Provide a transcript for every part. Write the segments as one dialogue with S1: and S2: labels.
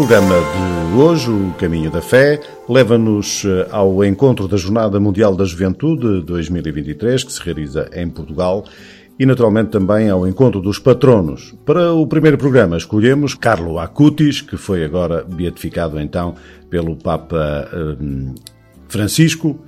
S1: programa de hoje, o Caminho da Fé, leva-nos eh, ao encontro da Jornada Mundial da Juventude 2023, que se realiza em Portugal, e naturalmente também ao encontro dos patronos. Para o primeiro programa escolhemos Carlo Acutis, que foi agora beatificado então pelo Papa eh, Francisco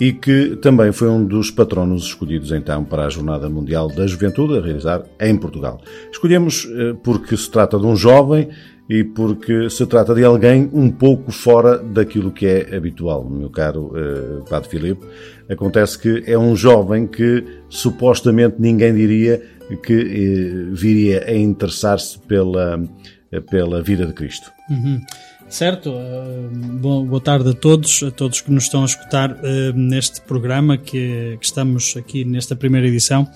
S1: e que também foi um dos patronos escolhidos então para a Jornada Mundial da Juventude a realizar em Portugal. Escolhemos eh, porque se trata de um jovem e porque se trata de alguém um pouco fora daquilo que é habitual, meu caro eh, Padre Filipe. Acontece que é um jovem que supostamente ninguém diria que eh, viria a interessar-se pela pela vida de Cristo.
S2: Uhum. Certo, bom, boa tarde a todos, a todos que nos estão a escutar neste programa que, que, estamos aqui nesta primeira edição,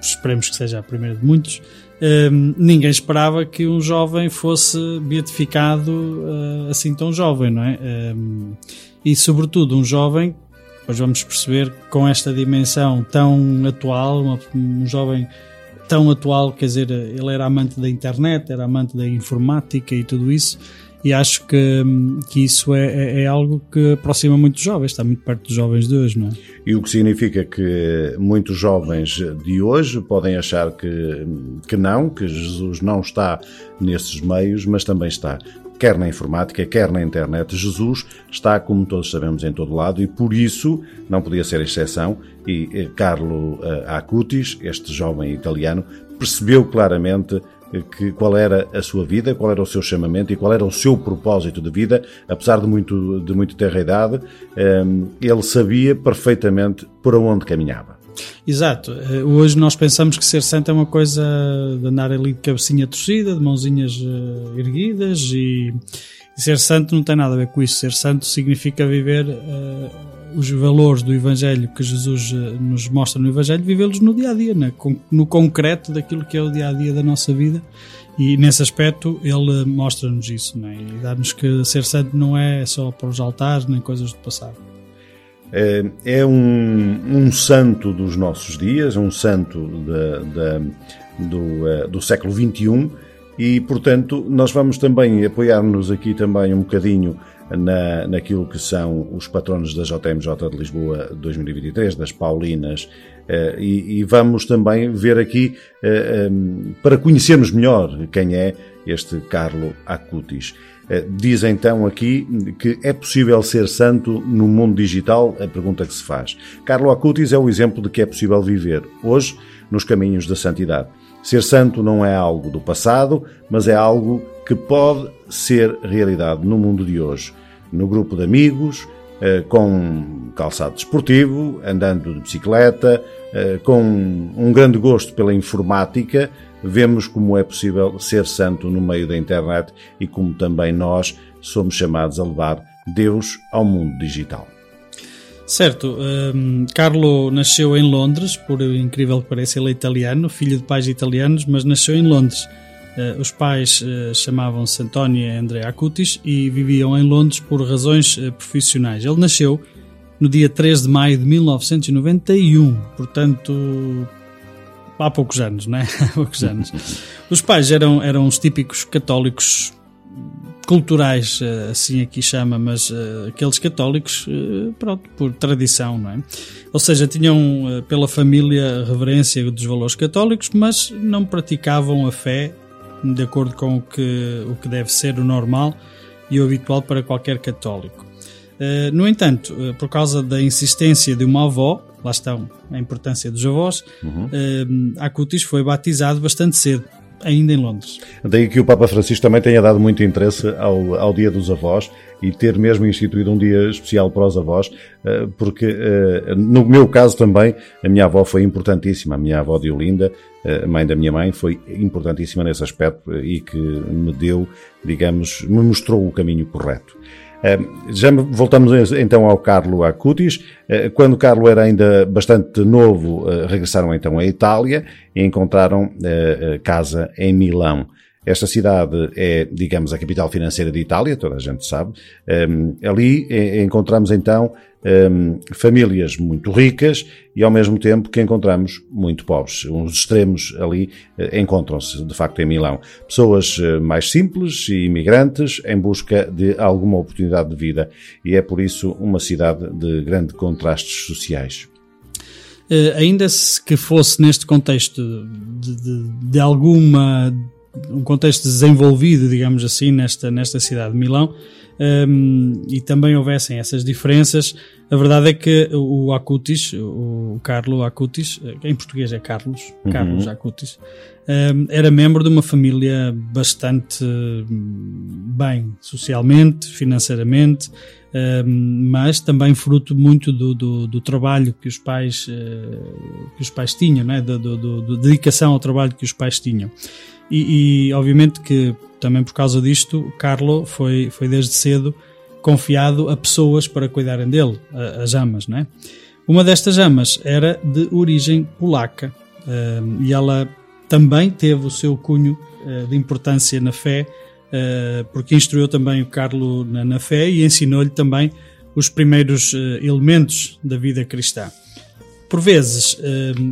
S2: que esperemos que seja a primeira de muitos. Uh, ninguém esperava que um jovem fosse beatificado assim tão jovem, não é? e sobretudo um jovem, depois vamos perceber com esta dimensão tão atual, uma, um jovem tão atual, quer dizer, ele era amante da internet, era amante da informática e tudo isso e acho que, que isso é, é, é, algo que aproxima muitos jovens, está muito perto dos jovens de hoje, não é?
S1: E o que significa que muitos jovens de hoje podem achar que, que não, que Jesus não está nesses meios, mas também está quer na informática, quer na internet. Jesus está, como todos sabemos, em todo lado e por isso não podia ser exceção. E eh, Carlo eh, Acutis, este jovem italiano, percebeu claramente que, qual era a sua vida, qual era o seu chamamento e qual era o seu propósito de vida, apesar de muito, de muito ter idade, ehm, ele sabia perfeitamente por onde caminhava.
S2: Exato. Eh, hoje nós pensamos que ser santo é uma coisa de andar ali de cabecinha torcida, de mãozinhas eh, erguidas e, ser santo não tem nada a ver com isso. Ser santo significa viver uh, os valores do Evangelho que Jesus eh, nos mostra no Evangelho, vivê-los no dia a dia, no concreto daquilo que é o dia a dia da nossa vida. E nesse aspecto ele mostra-nos isso, né? e dá-nos que ser santo não é só para os altares nem coisas do passado.
S1: É, é um, um santo dos nossos dias, um santo do, eh, do século XXI, e portanto nós vamos também apoiar-nos aqui também um bocadinho na, naquilo que são os patronos da JMJ de Lisboa 2023, das Paulinas, eh, e, e vamos também ver aqui, eh, eh, para conhecermos melhor quem é este Carlo Acutis. Diz então aqui que é possível ser santo no mundo digital? A pergunta que se faz. Carlo Acutis é o exemplo de que é possível viver hoje nos caminhos da santidade. Ser santo não é algo do passado, mas é algo que pode ser realidade no mundo de hoje. No grupo de amigos, eh, com calçado desportivo, andando de bicicleta, eh, com um grande gosto pela informática, vemos como é possível ser santo no meio da internet e como também nós somos chamados a levar Deus ao mundo digital.
S2: Certo, um, Carlo nasceu em Londres, por incrível que pareça, ele é italiano, filho de pais italianos, mas nasceu em Londres. Uh, os pais uh, chamavam-se António e André Acutis e viviam em Londres por razões uh, profissionais. Ele nasceu no dia 3 de maio de 1991, portanto, há poucos anos, não é? há poucos anos. Os pais eram, eram os típicos católicos culturais, assim aqui chama, mas aqueles católicos, pronto, por tradição, não é? Ou seja, tinham pela família reverência dos valores católicos, mas não praticavam a fé de acordo com o que, o que deve ser o normal e o habitual para qualquer católico. no entanto, por causa da insistência de uma avó, lá estão a importância dos avós, uhum. Acutis foi batizado bastante cedo ainda em Londres.
S1: Daí que o Papa Francisco também tenha dado muito interesse ao, ao Dia dos Avós e ter mesmo instituído um dia especial para os avós, eh, porque eh, no meu caso também a minha avó foi importantíssima, a minha avó Diolinda, eh, a mãe da minha mãe, foi importantíssima nesse aspecto e que me deu, digamos, me mostrou o caminho correto. Já voltamos então ao Carlo Acutis. Quando Carlo era ainda bastante novo, regressaram então à Itália e encontraram casa em Milão. Esta cidade é, digamos, a capital financeira de Itália, toda a gente sabe. ali encontramos então um, famílias muito ricas e ao mesmo tempo que encontramos muito pobres. Os extremos ali uh, encontram-se de facto em Milão. Pessoas uh, mais simples e imigrantes em busca de alguma oportunidade de vida e é por isso uma cidade de grande contrastes sociais.
S2: Uh, ainda se que fosse neste contexto de, de, de alguma um contexto desenvolvido, digamos assim, nesta, nesta cidade de Milão, um, e também houvessem essas diferenças, a verdade é que o Acutis, o Carlo Acutis, em português é Carlos, uhum. Carlos Acutis, um, era membro de uma família bastante bem socialmente, financeiramente, mas também fruto muito do, do, do trabalho que os pais, uh, que os pais tinham, né? da dedicação ao trabalho que os pais tinham. E, e, obviamente que também por causa disto, Carlo foi, foi desde cedo confiado a pessoas para cuidarem dele, as amas, né? Uma destas amas era de origem polaca e ela também teve o seu cunho uh, de importância na fé, uh, porque instruiu também o Carlo na, fé e ensinou-lhe também os primeiros uh, elementos da vida cristã. Por vezes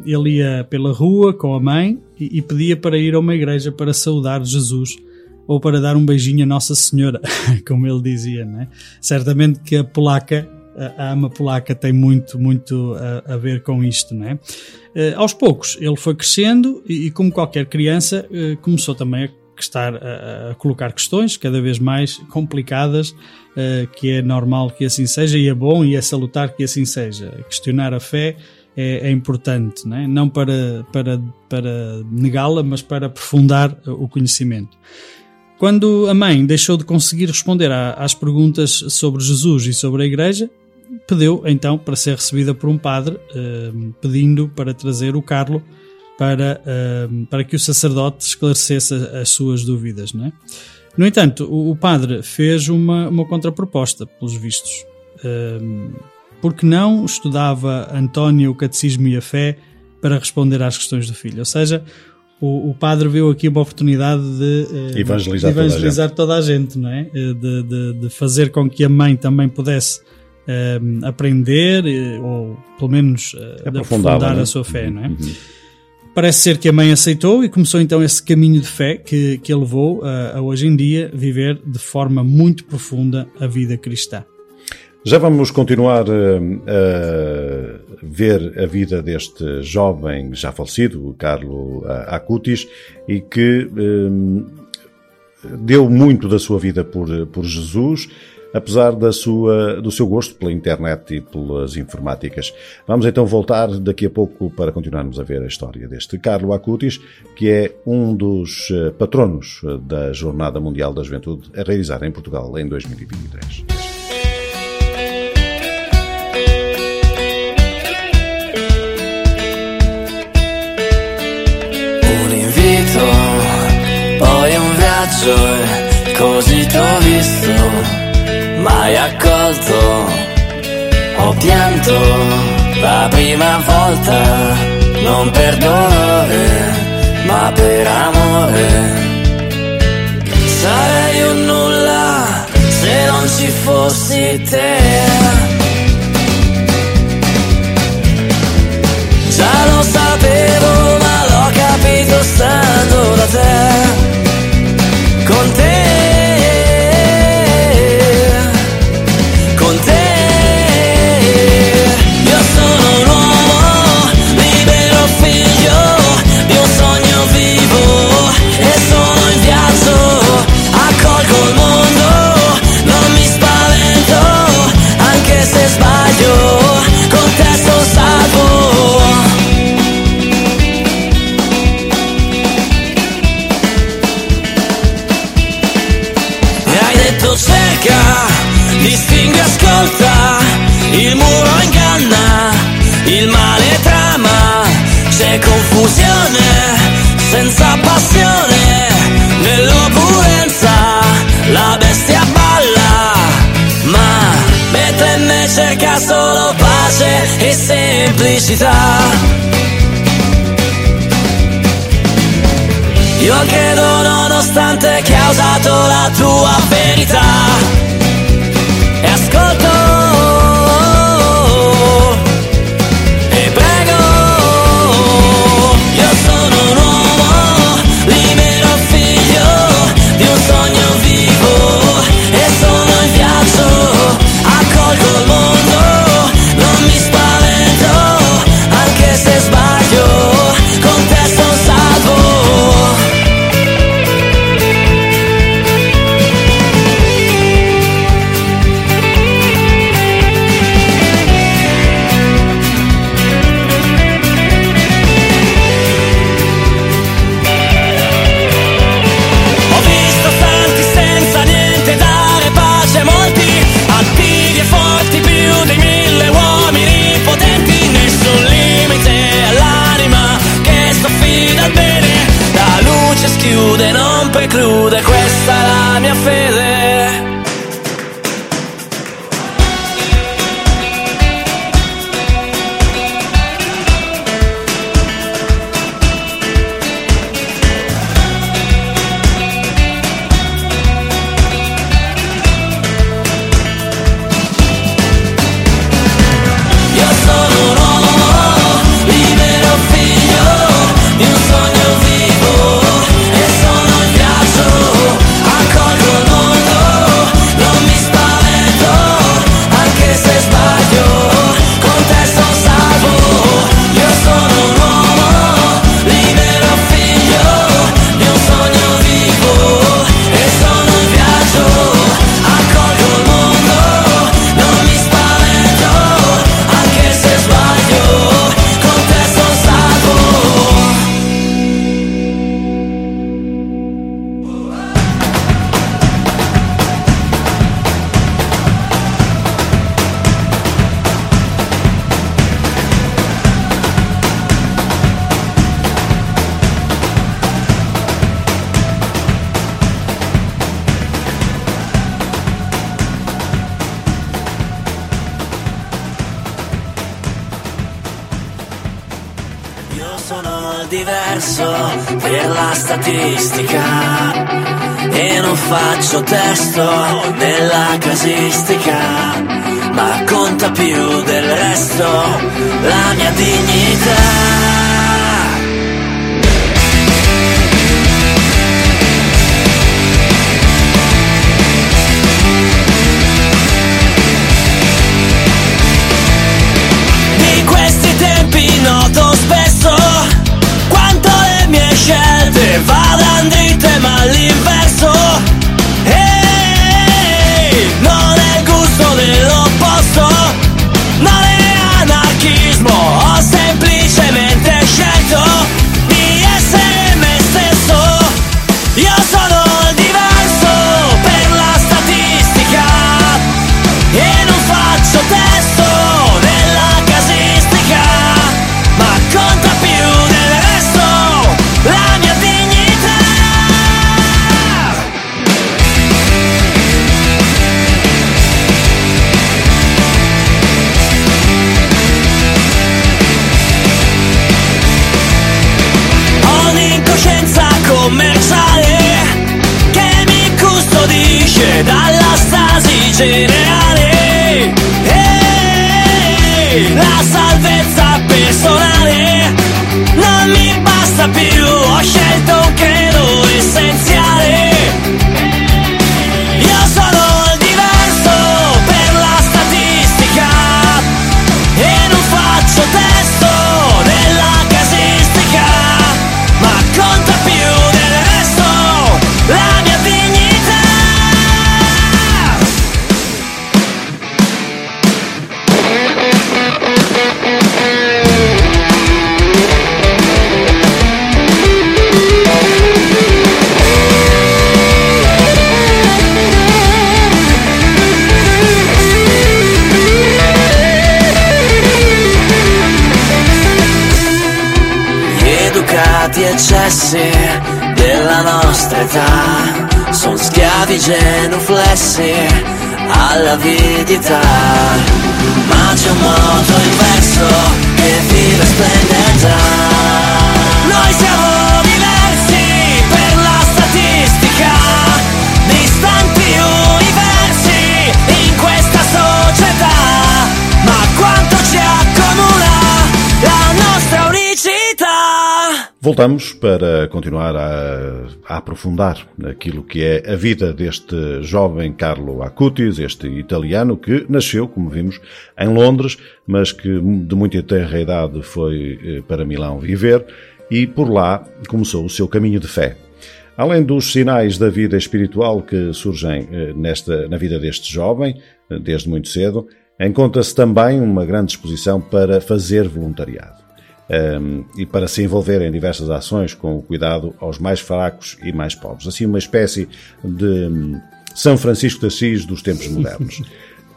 S2: ele ia pela rua com a mãe e, pedia para ir a uma igreja para saudar Jesus ou para dar um beijinho a Nossa Senhora, como ele dizia. Né? Certamente que a polaca a ama polaca tem muito, muito a, a ver com isto, é? Uh, aos poucos ele foi crescendo e, e como qualquer criança, uh, começou também a estar a, a, colocar questões cada vez mais complicadas, uh, que é normal que assim seja e é bom e é salutar que assim seja. Questionar a fé é, é importante, não, é? não para, para, para negá-la, mas para aprofundar o conhecimento. Quando a mãe deixou de conseguir responder às perguntas sobre Jesus e sobre a Igreja, pediu então para ser recebida por um padre, uh, pedindo para trazer o Carlo para, uh, para que o sacerdote esclarecesse as suas dúvidas. Não é? No entanto, o, padre fez uma, uma contraproposta, pelos vistos. Uh, porque não estudava António o Catecismo e a Fé para responder às questões do filho? Ou seja, o, o padre viu aqui uma oportunidade de
S1: evangelizar,
S2: evangelizar toda, a gente. toda a gente, não é? De, de, de fazer com que a mãe também pudesse uh, aprender ou pelo menos uh, aprofundar né? a sua fé, não é? Uhum. Parece ser que a mãe aceitou e começou então esse caminho de fé que, que a levou a, a hoje em dia viver de forma muito profunda a vida cristã.
S1: Já vamos continuar a ver a vida deste jovem já falecido, Carlo Acutis, e que um, deu muito da sua vida por, por Jesus apesar da sua, do seu gosto pela internet e pelas informáticas. Vamos então voltar daqui a pouco para continuarmos a ver a história deste Carlo Acutis, que é um dos eh, patronos eh, da Jornada Mundial da Juventude a realizar em Portugal em 2023.
S3: Un viaggio, così t'ho visto mai accolto. Ho pianto la prima volta, non per dolore, ma per amore. Sarei un nulla se non ci fossi te. Già lo sapevo, ma l'ho capito stando da te. manter. realtà, il muro inganna, il male trama, c'è confusione, senza passione, nell'opulenza, la bestia balla, ma mentre in me cerca solo pace e semplicità. Io credo nonostante che ha usato la tua verità genuflessi all'avidità Ma c'è un moto inverso che vive risplende già
S1: Voltamos para continuar a, a, aprofundar aquilo que é a vida deste jovem Carlo Acutis, este italiano que nasceu, como vimos, em Londres, mas que de muito eterna idade foi eh, para Milão viver e por lá começou o seu caminho de fé. Além dos sinais da vida espiritual que surgem eh, nesta, na vida deste jovem, eh, desde muito cedo, encontra-se também uma grande disposição para fazer voluntariado um, e para se envolver em diversas ações com o cuidado aos mais fracos e mais pobres. Assim, uma espécie de hum, São Francisco de Assis dos tempos modernos.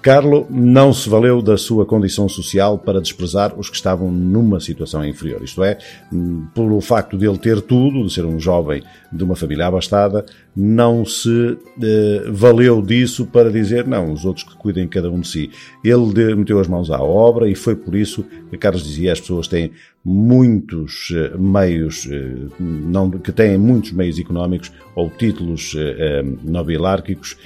S1: Carlo não se valeu da sua condição social para desprezar os que estavam numa situação inferior, isto é, hum, pelo facto de ele ter tudo, de ser um jovem de uma família abastada, não se eh, valeu disso para dizer, não, os outros que cuidem cada um de si. Ele meteu as mãos à obra e foi por isso que Carlos dizia, as pessoas têm muitos eh, meios, eh, não, que têm muitos meios económicos ou títulos eh, nobilárquicos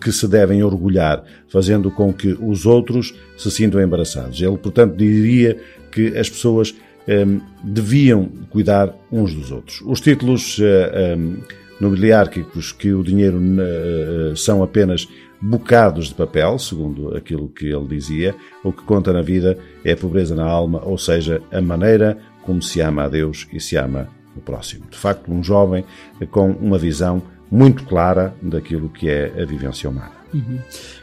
S1: que se devem orgulhar, fazendo com que os outros se sintam embaraçados. Ele, portanto, diria que as pessoas deviam cuidar uns dos outros. Os títulos nobiliárquicos que o dinheiro são apenas bocados de papel, segundo aquilo que ele dizia, o que conta na vida é a pobreza na alma, ou seja, a maneira como se ama a Deus e se ama o próximo. De facto, um jovem com uma visão muito clara daquilo que é a vivência humana.
S2: Uhum.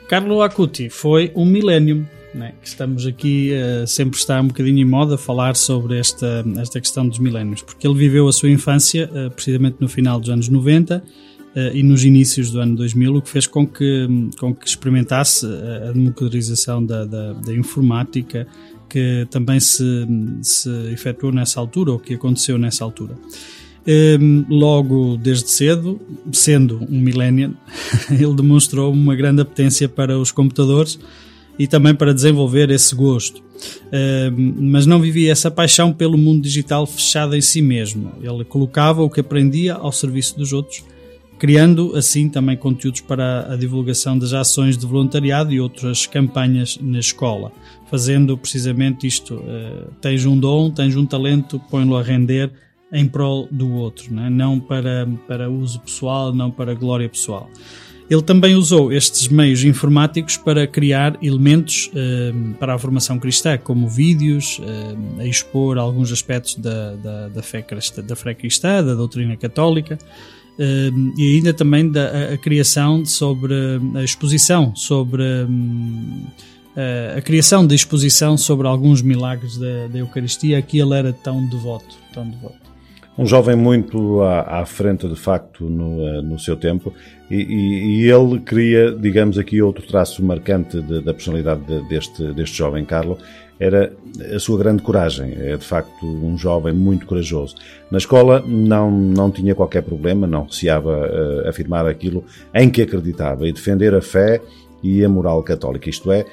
S2: Carlo Acuti foi um milênio, né? que estamos aqui, uh, sempre está um bocadinho em moda falar sobre esta, esta questão dos milénios, porque ele viveu a sua infância uh, precisamente no final dos anos 90 uh, e nos inícios do ano 2000, o que fez com que, com que experimentasse a democratização da, da, da informática que também se, se efetuou nessa altura, ou que aconteceu nessa altura. Ehm, logo desde cedo, sendo um millennial, ele demonstrou uma grande apetência para os computadores e também para desenvolver esse gosto. Uh, mas não vivia essa paixão pelo mundo digital fechado em si mesmo. Ele colocava o que aprendia ao serviço dos outros criando assim também conteúdos para a divulgação das ações de voluntariado e outras campanhas na escola, fazendo precisamente isto: uh, tens um dom, tens um talento, põe-lo a render em prol do outro, não, é? não para, para uso pessoal, não para glória pessoal. Ele também usou estes meios informáticos para criar elementos uh, para a formação cristã, como vídeos, uh, a expor alguns aspectos da, da, da, fé cristã, da fé cristã, da doutrina católica, Uh, e ainda também da a, a, criação sobre a exposição sobre um, a, a, criação de exposição sobre alguns milagres da, da Eucaristia que ele era tão devoto, tão devoto.
S1: Um jovem muito à, à frente, de facto, no, eh, no seu tempo, e, e, e, ele cria, digamos aqui, outro traço marcante de, da personalidade de, deste, deste jovem Carlo, era a sua grande coragem. É de facto um jovem muito corajoso. Na escola não, não tinha qualquer problema, não receava uh, afirmar aquilo em que acreditava e defender a fé e a moral católica, isto é,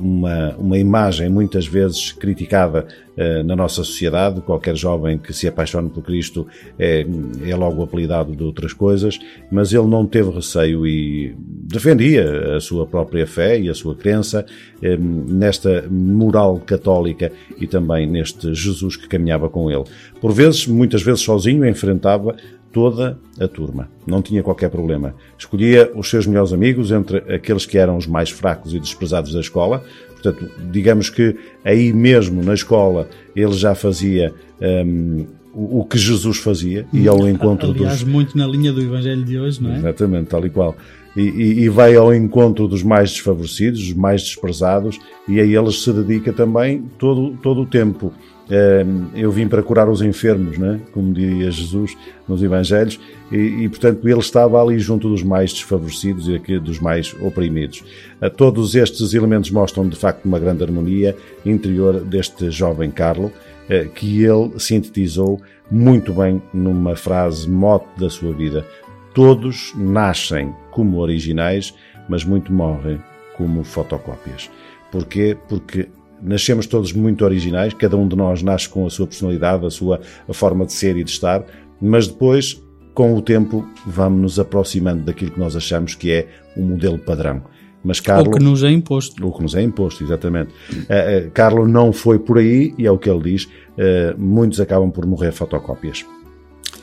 S1: uma, uma imagem muitas vezes criticada eh, na nossa sociedade. Qualquer jovem que se apaixone por Cristo é, é logo apelidado de outras coisas, mas ele não teve receio e defendia a sua própria fé e a sua crença eh, nesta moral católica e também neste Jesus que caminhava com ele. Por vezes, muitas vezes sozinho, enfrentava toda a turma. Não tinha qualquer problema. Escolhia os seus melhores amigos entre aqueles que eram os mais fracos e desprezados da escola. Portanto, digamos que aí mesmo na escola ele já fazia um, o, que Jesus fazia e ao encontro
S2: Aliás,
S1: dos...
S2: muito na linha do Evangelho de hoje, não é?
S1: Exatamente, tal e qual. E, e, e, vai ao encontro dos mais desfavorecidos, dos mais desprezados, e a eles se dedica também todo, todo o tempo. Ehm, eu vim para curar os enfermos, né? como diria Jesus nos Evangelhos, e, e, portanto ele estava ali junto dos mais desfavorecidos e aqui dos mais oprimidos. Eh, todos estes elementos mostram de facto uma grande harmonia interior deste jovem Carlo, eh, que ele sintetizou muito bem numa frase mote da sua vida. Todos nascem como originais, mas muito morrem como fotocópias. Porquê? Porque nascemos todos muito originais, cada um de nós nasce com a sua personalidade, a sua a forma de ser e de estar, mas depois, com o tempo, vamos nos aproximando daquilo que nós achamos que é o um modelo padrão. Mas Carlo,
S2: o que nos é imposto.
S1: O que nos é imposto, exatamente. Uh, uh, Carlo não foi por aí, e é o que ele diz, uh, muitos acabam por morrer fotocópias.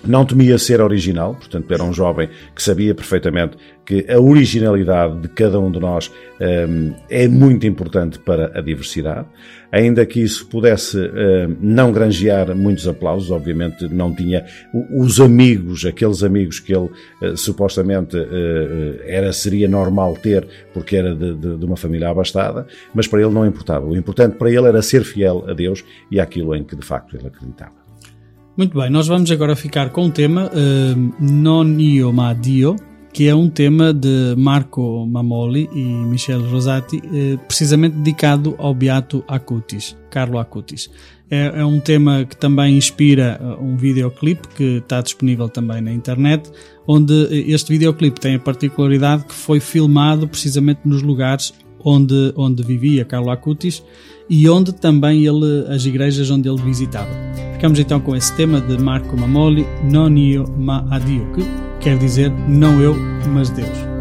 S1: Não temia ser original, portanto, era um jovem que sabia perfeitamente que a originalidade de cada um de nós um, é muito importante para a diversidade. Ainda que isso pudesse um, não granjear muitos aplausos, obviamente não tinha os amigos, aqueles amigos que ele uh, supostamente uh, era, seria normal ter, porque era de, de, de uma família abastada, mas para ele não importava. O importante para ele era ser fiel a Deus e àquilo em que de facto ele acreditava.
S2: Muito bem, nós vamos agora ficar com o tema uh, Non io ma Dio, que é um tema de Marco Mamoli e Michel Rosati, eh, precisamente dedicado ao Beato Acutis, Carlo Acutis. É, é um tema que também inspira eh, um videoclipe que está disponível também na internet, onde eh, este videoclipe tem a particularidade que foi filmado precisamente nos lugares onde, onde vivia Carlo Acutis e onde também ele, as igrejas onde ele visitava. Ficamos então com esse tema de Marco Mamoli, Non io ma a Dio, que quer dizer não eu, mas Deus.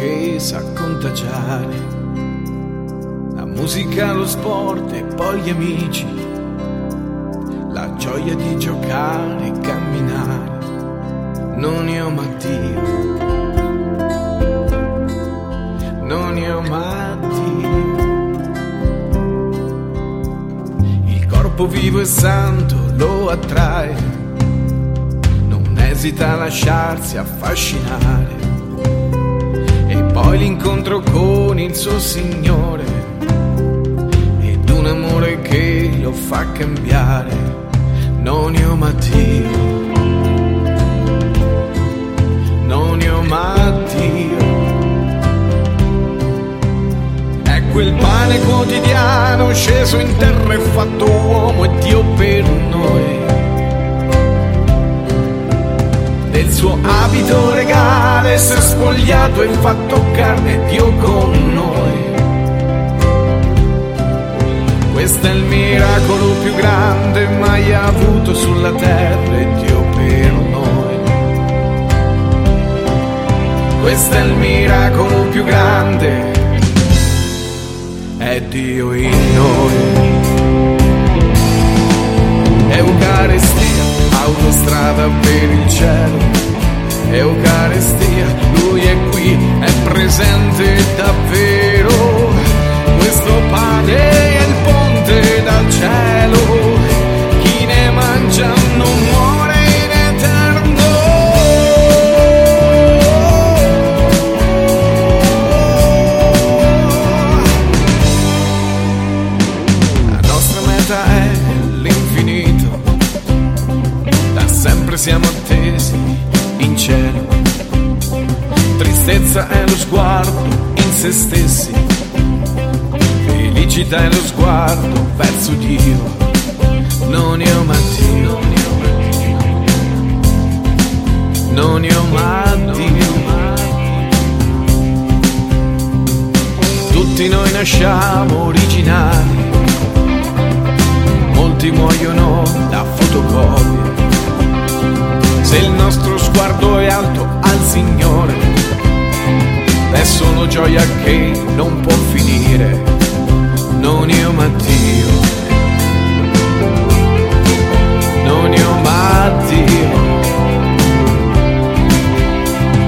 S4: Che sa contagiare. La musica, lo sport e poi gli amici, la gioia di giocare e camminare. Non io ma Dio, non io ma Dio. Il corpo vivo e santo lo attrae non esita a lasciarsi affascinare. Poi l'incontro con il suo Signore ed un amore che lo fa cambiare. Non io ma non io ma. È quel pane quotidiano sceso in terra e fatto uomo e Dio per noi. Del suo abito regale si è spogliato e fatto carne Dio con noi. Questo è il miracolo più grande mai avuto sulla terra e Dio per noi. Questo è il miracolo più grande, è Dio in noi. Eucaristia, autostrada per il cielo. Eucaristia, lui è qui, è presente davvero. Questo pane è il ponte dal cielo. Chi ne mangia non muore in eterno. La nostra meta è l'infinito, da sempre siamo Tristezza è lo sguardo in se stessi, felicità è lo sguardo verso Dio. Non io ma Dio, non io ma Dio. Tutti noi nasciamo originali molti muoiono da fotocopie. Se il nostro sguardo è alto al Signore, è solo gioia che non può finire. Non io ma Dio, non io ma Dio.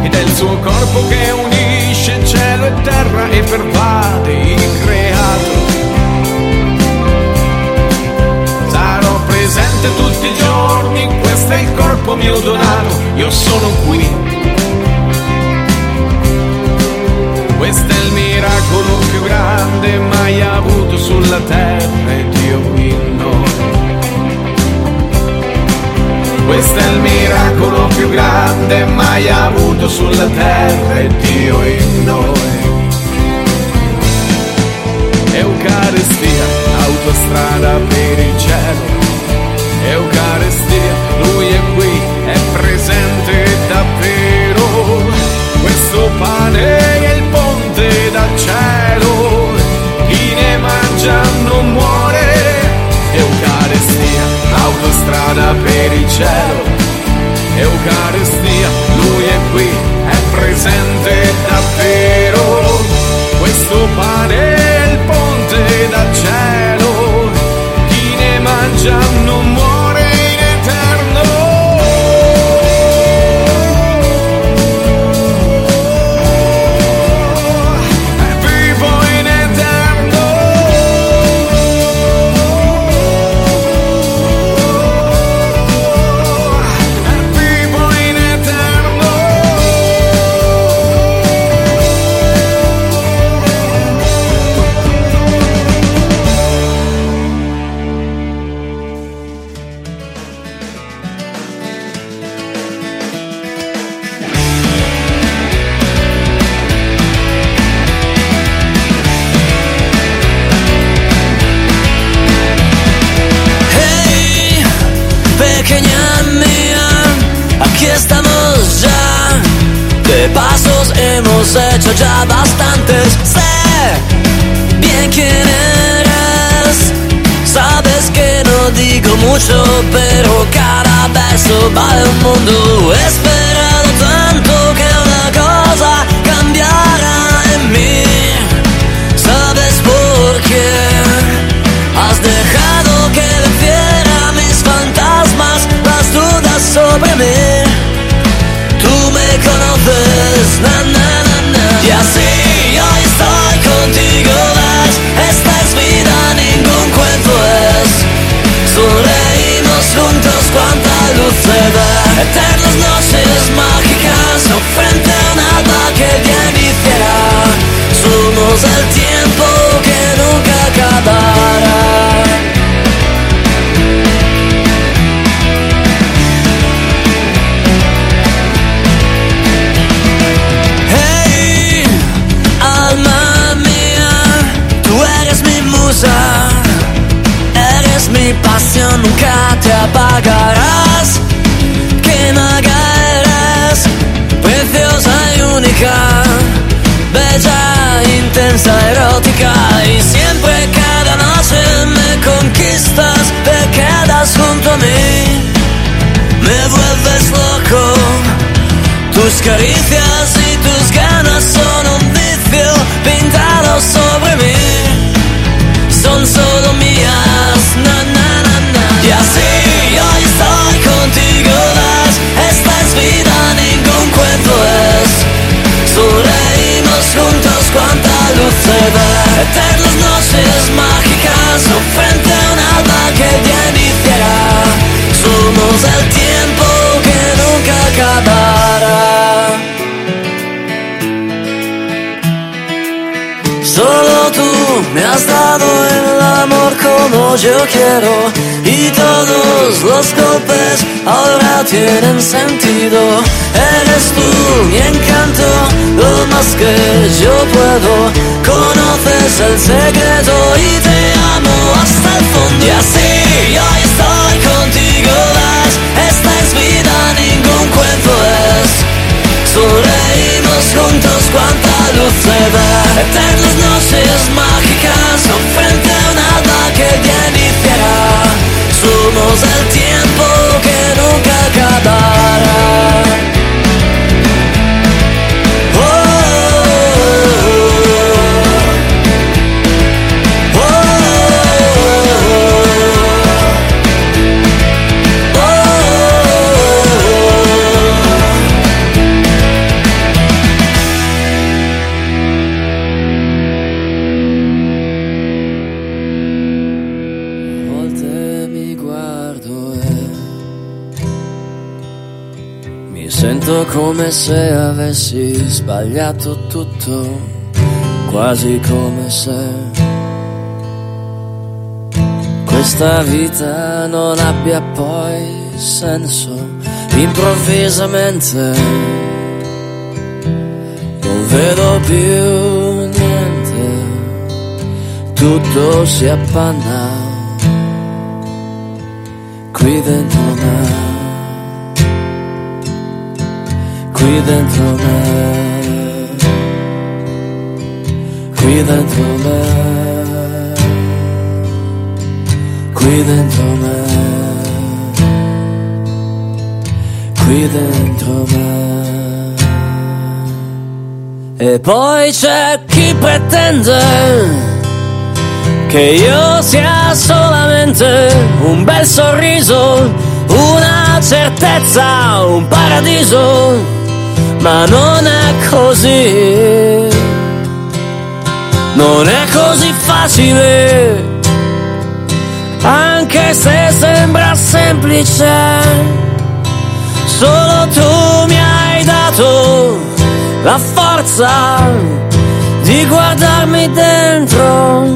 S4: Ed è il suo corpo che unisce cielo e terra e pervade il creato. Sarò presente tutti i giorni, questo è il corpo mio donato, io sono qui. Questo è il miracolo più grande mai avuto sulla terra e Dio in noi. Questo è il miracolo più grande mai avuto sulla terra e Dio in noi. Eucaristia, autostrada per il cielo. Eucaristia, per il cielo.
S3: Amor como yo quiero y todos los golpes ahora tienen sentido. Eres tú mi encanto, lo más que yo puedo. Conoces el secreto y te amo hasta el fondo. Y así hoy estoy contigo, ves. Esta es vida, ningún cuento es. Sonreímos juntos, cuánta luz se ve. Eternas noches mágicas, que ya iniciará. Somos el tiempo come se avessi sbagliato tutto, quasi come se questa vita non abbia poi senso. Improvvisamente non vedo più niente, tutto si appanna qui dentro me, qui dentro me, qui dentro me, qui dentro me, qui dentro me. E poi c'è chi pretende che io sia solamente un bel sorriso, una certezza, un paradiso, ma non è così, non è così facile, anche se sembra semplice, solo tu mi hai dato la forza di guardarmi dentro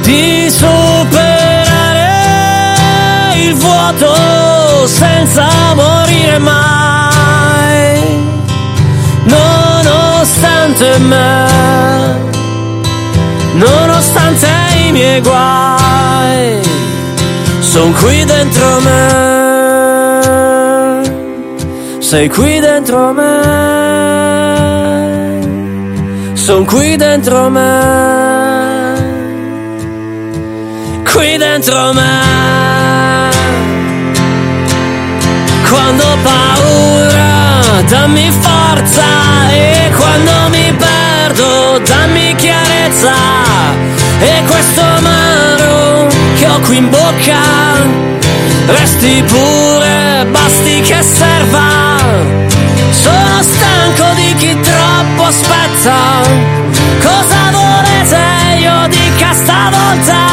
S3: di superare il vuoto senza morire mai, nonostante me, nonostante i miei guai, sono qui dentro me, sei qui dentro me. Sono qui dentro me, qui dentro me. Quando ho paura, dammi forza e quando mi perdo, dammi chiarezza. E questo amaro che ho qui in bocca, resti pure, basti che serva. Sono stanco di chi troppo aspetta. Cosa volete io dica stavolta?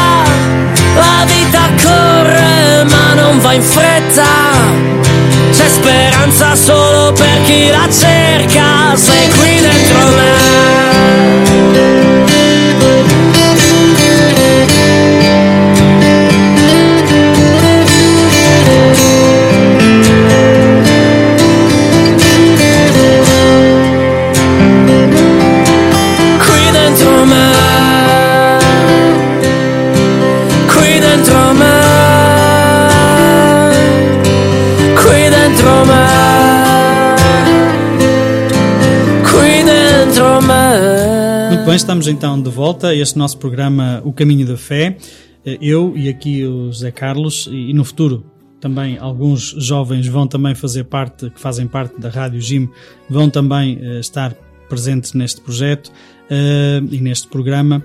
S3: La vita corre ma non va in fretta. C'è speranza solo per chi la cerca. Sei qui dentro me.
S2: Bem, estamos então de volta a este nosso programa O Caminho da Fé. Eh, Eu e aqui o Zé Carlos e, no futuro também alguns jovens vão também fazer parte, que fazem parte da Rádio Jim, vão também eh, estar presentes neste projeto eh, e neste programa.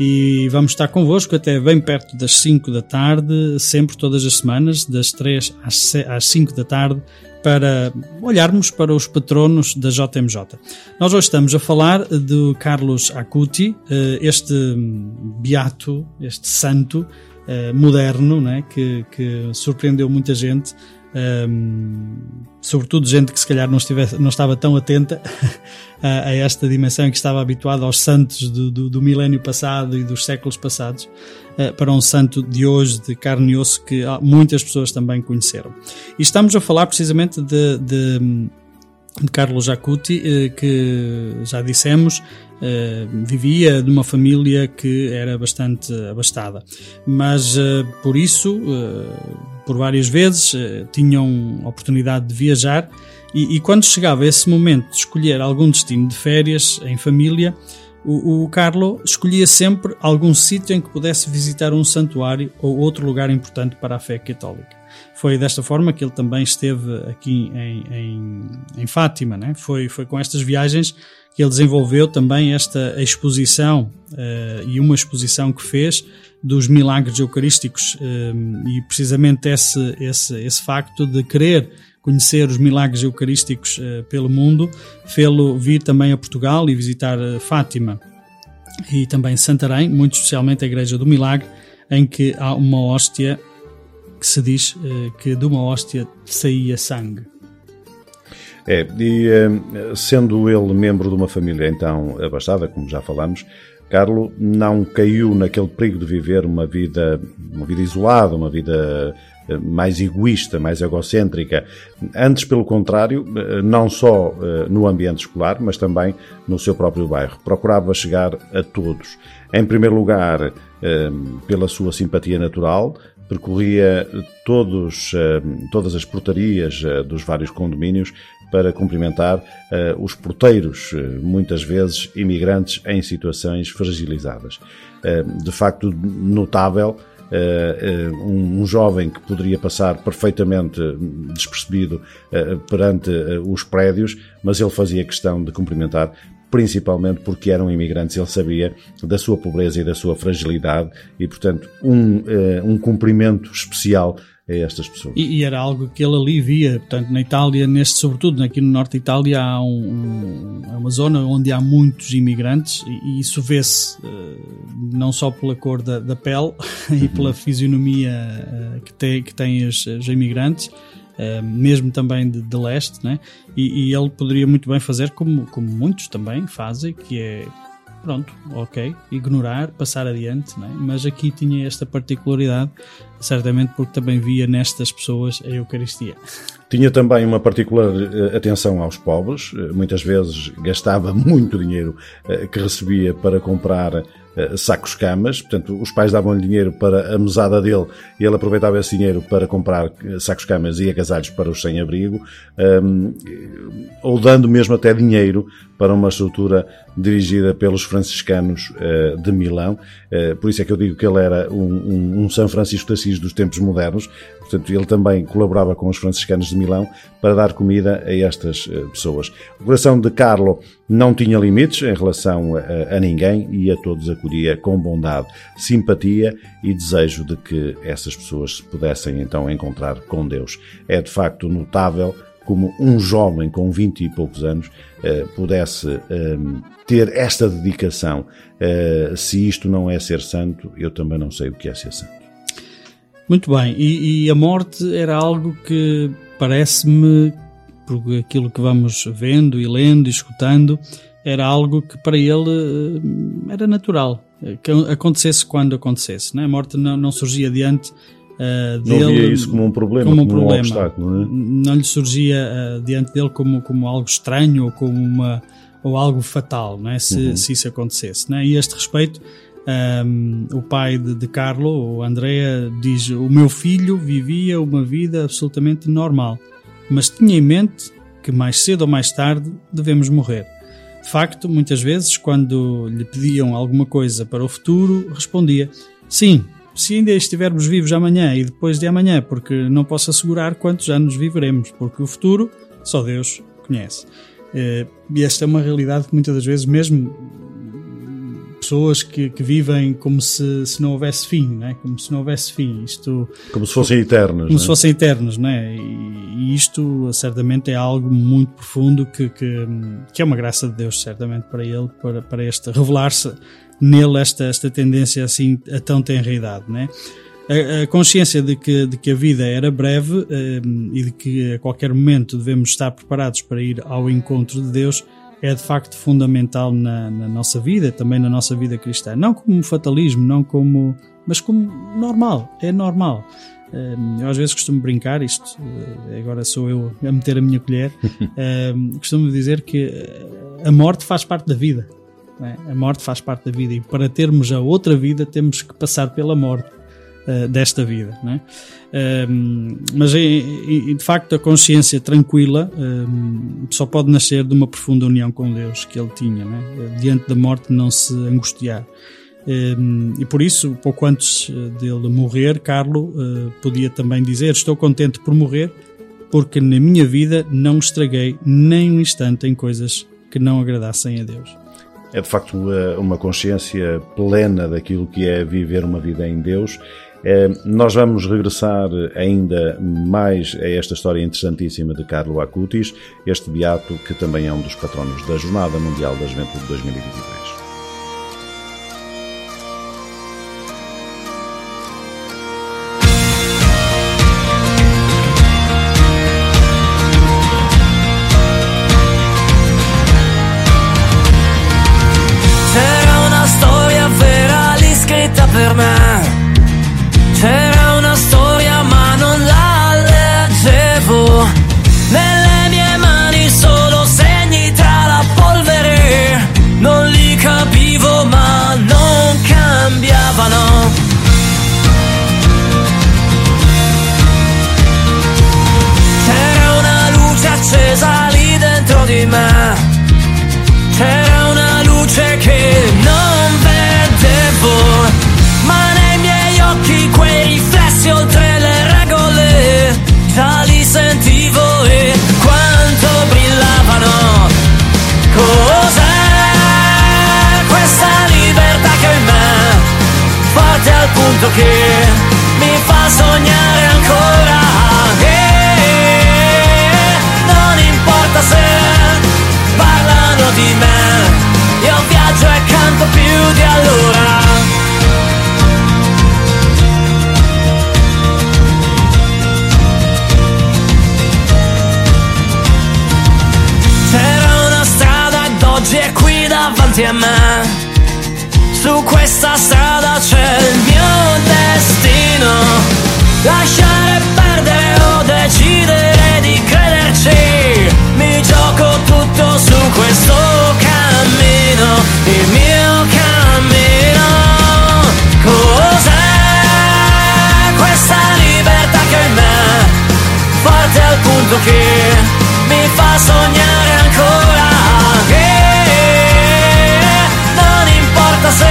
S2: E vamos estar convosco até bem perto das 5 da tarde, sempre todas as semanas, das 3 às, se- às 5 da tarde, para olharmos para os patronos da JMJ. Nós hoje estamos a falar do Carlos Acuti, eh, este hum, beato, este santo eh, moderno, né, que, que surpreendeu muita gente, hum, sobretudo gente que se calhar não, estivesse, não estava tão atenta a, a esta dimensão que estava habituada aos santos do, do, do milénio passado e dos séculos passados, eh, para um santo de hoje, de carne e osso, que muitas pessoas também conheceram. E estamos a falar precisamente de, de, de Carlos Jacuti, eh, que já dissemos, eh, vivia de uma família que era bastante abastada. Mas eh, por isso, por várias vezes, tinham oportunidade de viajar e, e quando chegava esse momento de escolher algum destino de férias em família, o, o Carlo escolhia sempre algum sítio em que pudesse visitar um santuário ou outro lugar importante para a fé católica. Foi desta forma que ele também esteve aqui em, em, em Fátima. Né? Foi, foi com estas viagens que ele desenvolveu também esta exposição eh, e uma exposição que fez dos milagres eucarísticos eh, e precisamente esse, esse, esse facto de querer conhecer os milagres eucarísticos eh, pelo mundo, fê-lo vir também a Portugal e visitar eh, Fátima e também Santarém, muito especialmente a Igreja do Milagre, em que há uma hóstia que se diz eh, que de uma hóstia saía sangue.
S1: É, e eh, sendo ele membro de uma família então abastada, como já falamos, Carlo não caiu naquele perigo de viver uma vida, uma vida isolada, uma vida eh, mais egoísta, mais egocêntrica. Antes, pelo contrário, não só no ambiente escolar, mas também no seu próprio bairro. Procurava chegar a todos. Em primeiro lugar, pela sua simpatia natural, percorria todos, eh, todas as portarias eh, dos vários condomínios para cumprimentar eh, os porteiros, muitas vezes imigrantes em situações fragilizadas. De facto, notável eh, um, um jovem que poderia passar perfeitamente despercebido eh, perante os prédios, mas ele fazia questão de cumprimentar principalmente porque eram imigrantes, ele sabia da sua pobreza e da sua fragilidade e, portanto, um, eh, um cumprimento especial a estas pessoas.
S2: E, e era algo que ele ali via, portanto, na Itália, neste, sobretudo aqui no norte da Itália, há um, um- uma zona onde há muitos imigrantes e, e isso vê-se eh, não só pela cor da, da pele e pela fisionomia eh, que que têm os, os imigrantes, mesmo também de, de leste, né? e, e ele poderia muito bem fazer como, como muitos também fazem, que é pronto, ok, ignorar, passar adiante, né? mas aqui tinha esta particularidade, certamente porque também via nestas pessoas a Eucaristia.
S1: Tinha também uma particular eh, atenção aos pobres, eh, muitas vezes gastava muito dinheiro eh, que recebia para comprar eh, sacos-camas, portanto, os pais davam-lhe dinheiro para a mesada dele e ele aproveitava esse dinheiro para comprar eh, sacos-camas e agasalhos para os sem-abrigo, ehm, ou dando mesmo até dinheiro para uma estrutura dirigida pelos franciscanos eh, de Milão. Eh, por isso é que eu digo que ele era um, um, um São Francisco de Assis dos tempos modernos. Portanto, ele também colaborava com os franciscanos de Milão para dar comida a estas eh, pessoas. O coração de Carlo não tinha limites em relação a, a ninguém e a todos acolhia com bondade, simpatia e desejo de que essas pessoas se pudessem então encontrar com Deus. É de facto notável como um jovem com 20 e poucos anos eh, pudesse eh, ter esta dedicação. Eh, se isto não é ser santo, eu também não sei o que é ser santo.
S2: Muito bem, e, e a morte era algo que parece-me, por aquilo que vamos vendo e lendo e escutando, era algo que para ele eh, era natural, eh, que acontecesse quando acontecesse. Né? A morte não, não surgia diante uh,
S1: Não
S2: dele
S1: via isso como um problema,
S2: como um
S1: como um
S2: problema.
S1: obstáculo, não é?
S2: não lhe surgia uh, diante dele como, como algo estranho ou como uma ou algo fatal, não é? se, se isso acontecesse. Não é? E a este respeito, um, o pai de, de Carlo, o Andrea, diz: O meu filho vivia uma vida absolutamente normal, mas tinha em mente que mais cedo ou mais tarde devemos morrer. De facto, muitas vezes, quando lhe pediam alguma coisa para o futuro, respondia: Sim, se ainda estivermos vivos amanhã e depois de amanhã, porque não posso assegurar quantos anos viveremos, porque o futuro só Deus conhece. Eh, E esta é uma realidade que muitas das vezes, mesmo pessoas que, que vivem como se, se não houvesse fim, não é? como se não houvesse fim. Isto
S1: Como se fossem eternas.
S2: como
S1: não
S2: se
S1: é?
S2: fossem eternos, não é? E, e isto certamente é algo muito profundo que, que, que é uma graça de Deus, certamente, para ele, para, para este revelar-se nele esta, esta tendência assim a tão tenra idade, não é? A, a consciência de que, de que a vida era breve eh, e de que a qualquer momento devemos estar preparados para ir ao encontro de Deus é de facto fundamental na, na nossa vida, também na nossa vida cristã. Não como um fatalismo, não como, mas como normal, é normal. Eh, Eu às vezes costumo brincar, isto eh, agora sou eu a meter a minha colher, eh, costumo dizer que eh, a morte faz parte da vida. é? A morte faz parte da vida e para termos a outra vida temos que passar pela morte eh, desta vida. não é? Um, mas e- e- de facto a consciência tranquila um, só pode nascer de uma profunda união com Deus que ele tinha, não é? diante da morte não se angustiar. Um, e por isso, pouco antes eh, dele morrer, Carlo eh, podia também dizer: Estou contente por morrer, porque na minha vida não estraguei nem um instante em coisas que não agradassem a Deus.
S1: É de facto uma consciência plena daquilo que é viver uma vida em Deus. Eh, Nós vamos regressar ainda mais a esta história interessantíssima de Carlo Acutis, este beato que também é um dos patronos da Jornada Mundial da Juventude 2023.
S3: Me. C'era una luce che non vedevo, ma nei miei occhi quei riflessi oltre le regole, già li sentivo e quanto brillavano. Cos'è questa libertà che ho in me, forte al punto che mi fa sognare di me, io viaggio e canto più di allora. C'era una strada ed oggi è qui davanti a me. Su questa strada c'è che mi fa sognare ancora che non importa se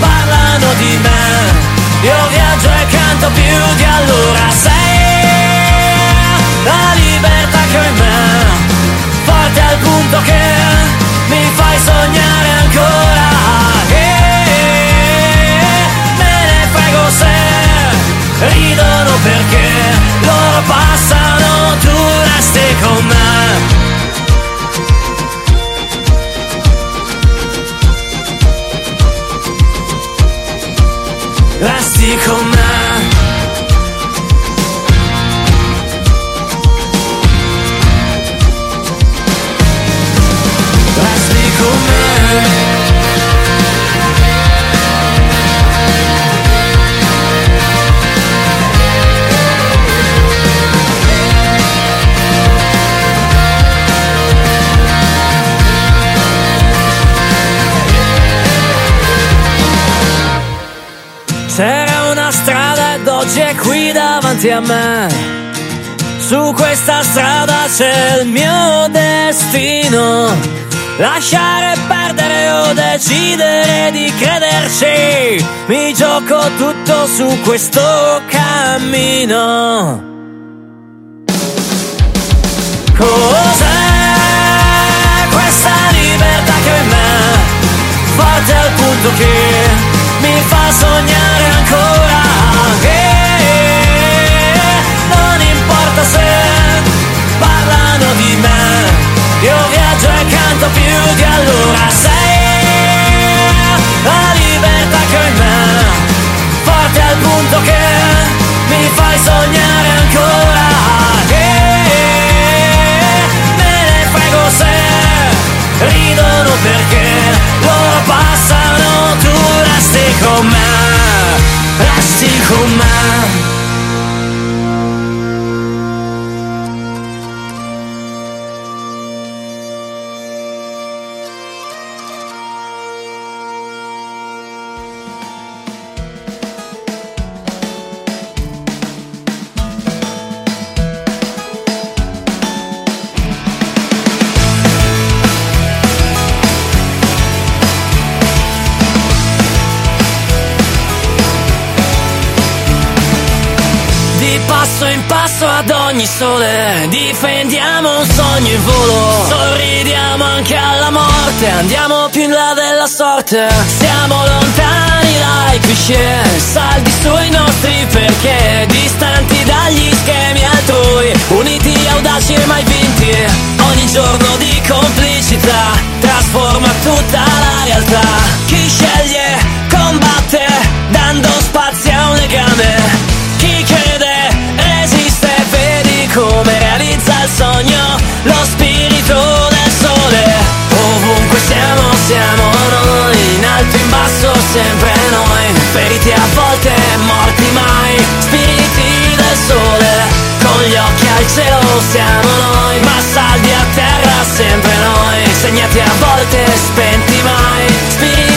S3: parlano di me io viaggio e canto più di allora. Sei la libertà che ho in me forte al punto che mi fai sognare ancora che me ne prego se ridono perché like all I qui davanti a me. Su questa strada c'è il mio destino. Lasciare perdere o decidere di crederci. Mi gioco tutto su questo cammino. Importa se parlano di me. Io viaggio e canto più di allora. Sei la libertà che ho in me. Forte al punto che mi fai sognare ancora. Che me ne frego se ridono perché loro passano tu resti con me resti con me passo in passo ad ogni sole. Difendiamo un sogno in volo. Sorridiamo anche alla morte. Andiamo più in là della sorte. Siamo lontani dai cliché. Saldi sui nostri perché. Distanti dagli schemi altrui. Uniti, audaci e mai vinti. Ogni giorno di complicità Trasforma tutta la realtà come realizza il sogno, lo spirito del sole. Ovunque siamo, siamo noi, in alto, in basso, sempre noi. Feriti a volte, morti mai, spiriti del sole. Con gli occhi al cielo siamo noi, ma saldi a terra, sempre noi. Segnati a volte, spenti mai, spiriti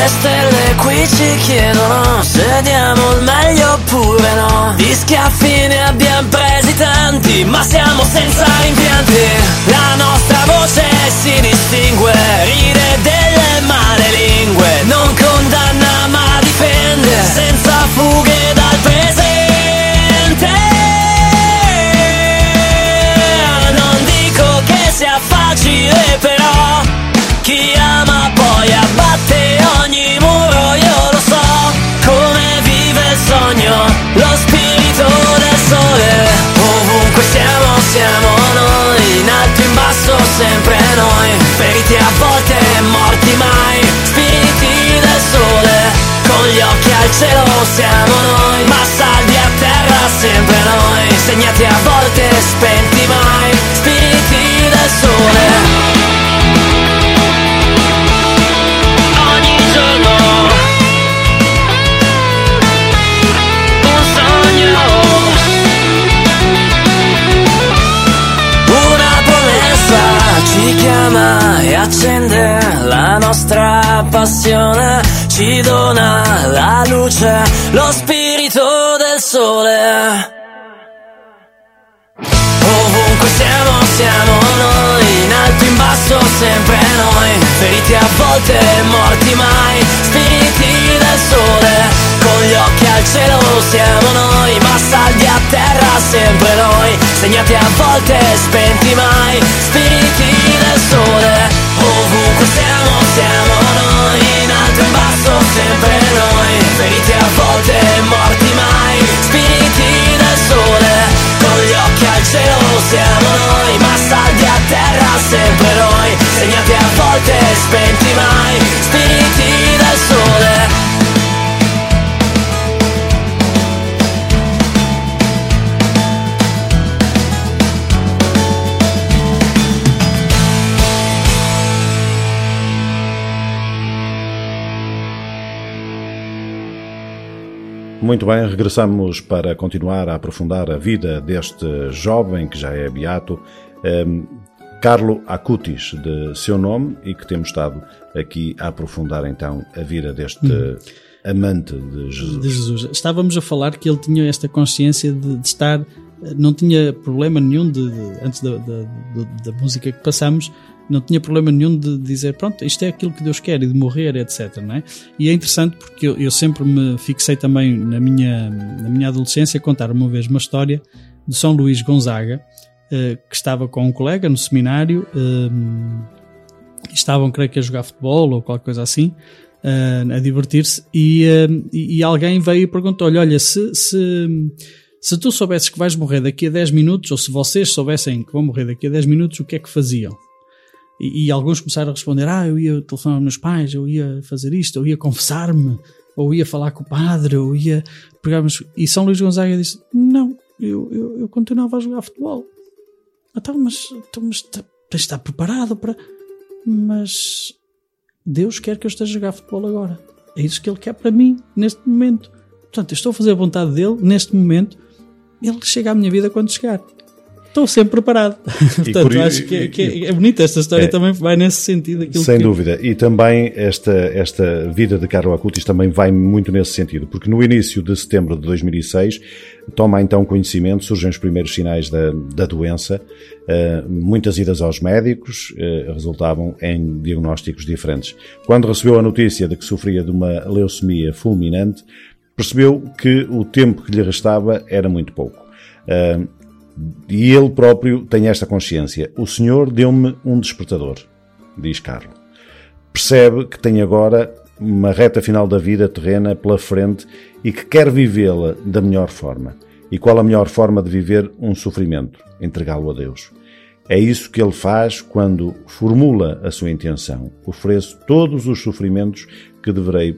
S3: Le stelle qui ci chiedono se diamo il meglio oppure no. Di schiaffi ne abbiamo presi tanti ma siamo senza rimpianti La nostra voce si distingue, ride delle male lingue Non condanna ma difende senza fughe dal presente. Non dico che sia facile però chi ama poi abbatte ogni muro, io lo so come vive il sogno, lo spirito del sole. Ovunque siamo, siamo noi, in alto, in basso, sempre noi. Feriti a volte, morti mai, spiriti del sole. Con gli occhi al cielo siamo noi, ma saldi a terra, sempre noi. Segnati a volte, spenti mai, spiriti del sole. Ci chiama e accende la nostra passione ci dona la luce lo spirito del sole. Ovunque siamo, siamo noi, in alto, in basso, sempre feriti a volte, morti mai, spiriti del sole, con gli occhi al cielo siamo noi, ma saldi a terra sempre noi, segnati a volte, spenti mai, spiriti sole, ovunque siamo, siamo noi, in alto e in basso sempre noi, feriti a volte, morti mai, spiriti del sole, con gli occhi al cielo siamo noi, ma saldi a terra sempre noi, segnati a volte, spenti mai, spiriti del sole.
S1: Muito bem, regressamos para continuar a aprofundar a vida deste jovem que já é beato, um, Carlo Acutis, de seu nome, e que temos estado aqui a aprofundar então a vida deste amante de Jesus.
S2: de Jesus. Estávamos a falar que ele tinha esta consciência de, de estar, não tinha problema nenhum de, de- antes da, da, da- da música que passamos, não tinha problema nenhum de dizer pronto, isto é aquilo que Deus quer e de morrer, etc. Não é? E é interessante porque eu, eu sempre me fixei também na minha, na minha adolescência contar uma vez uma história de São Luís Gonzaga, eh, que estava com um colega no seminário, eh, estavam, creio que, a jogar futebol ou qualquer coisa assim, eh, a divertir-se, eh, e e alguém veio e perguntou-lhe: Olha, se, se, se tu soubesses que vais morrer daqui a 10 minutos, ou se vocês soubessem que vão morrer daqui a 10 minutos, o que é que faziam? E, e alguns começaram a responder: Ah, eu ia telefonar aos meus pais, eu ia fazer isto, eu ia confessar-me, ou ia falar com o padre, ou ia pegar. E São Luís Gonzaga disse: Não, eu, eu, eu continuava a jogar futebol. Então, mas, então, mas tens de estar preparado para. Mas Deus quer que eu esteja a jogar futebol agora. É isso que Ele quer para mim, neste momento. Portanto, eu estou a fazer a vontade dele, neste momento. Ele chega à minha vida quando chegar. Estou sempre preparado. Portanto,
S1: por-
S2: acho que, é- que é, é bonita esta história
S1: É.
S2: também vai nesse sentido. aquilo
S1: Sem
S2: que-
S1: dúvida. E também esta, esta vida de Carlo Acutis também vai muito nesse sentido, porque no início de setembro de 2006 toma então conhecimento, surgem os primeiros sinais da, da doença, eh, muitas idas aos médicos eh, resultavam em diagnósticos diferentes. Quando recebeu a notícia de que sofria de uma leucemia fulminante, percebeu que o tempo que lhe restava era muito pouco. Eh, e ele próprio tem esta consciência. O Senhor deu-me um despertador, diz Carlos. Percebe que tem agora uma reta final da vida terrena pela frente e que quer vivê-la da melhor forma. E qual a melhor forma de viver um sofrimento? Entregá-lo a Deus. É isso que ele faz quando formula a sua intenção. Ofereço todos os sofrimentos que deverei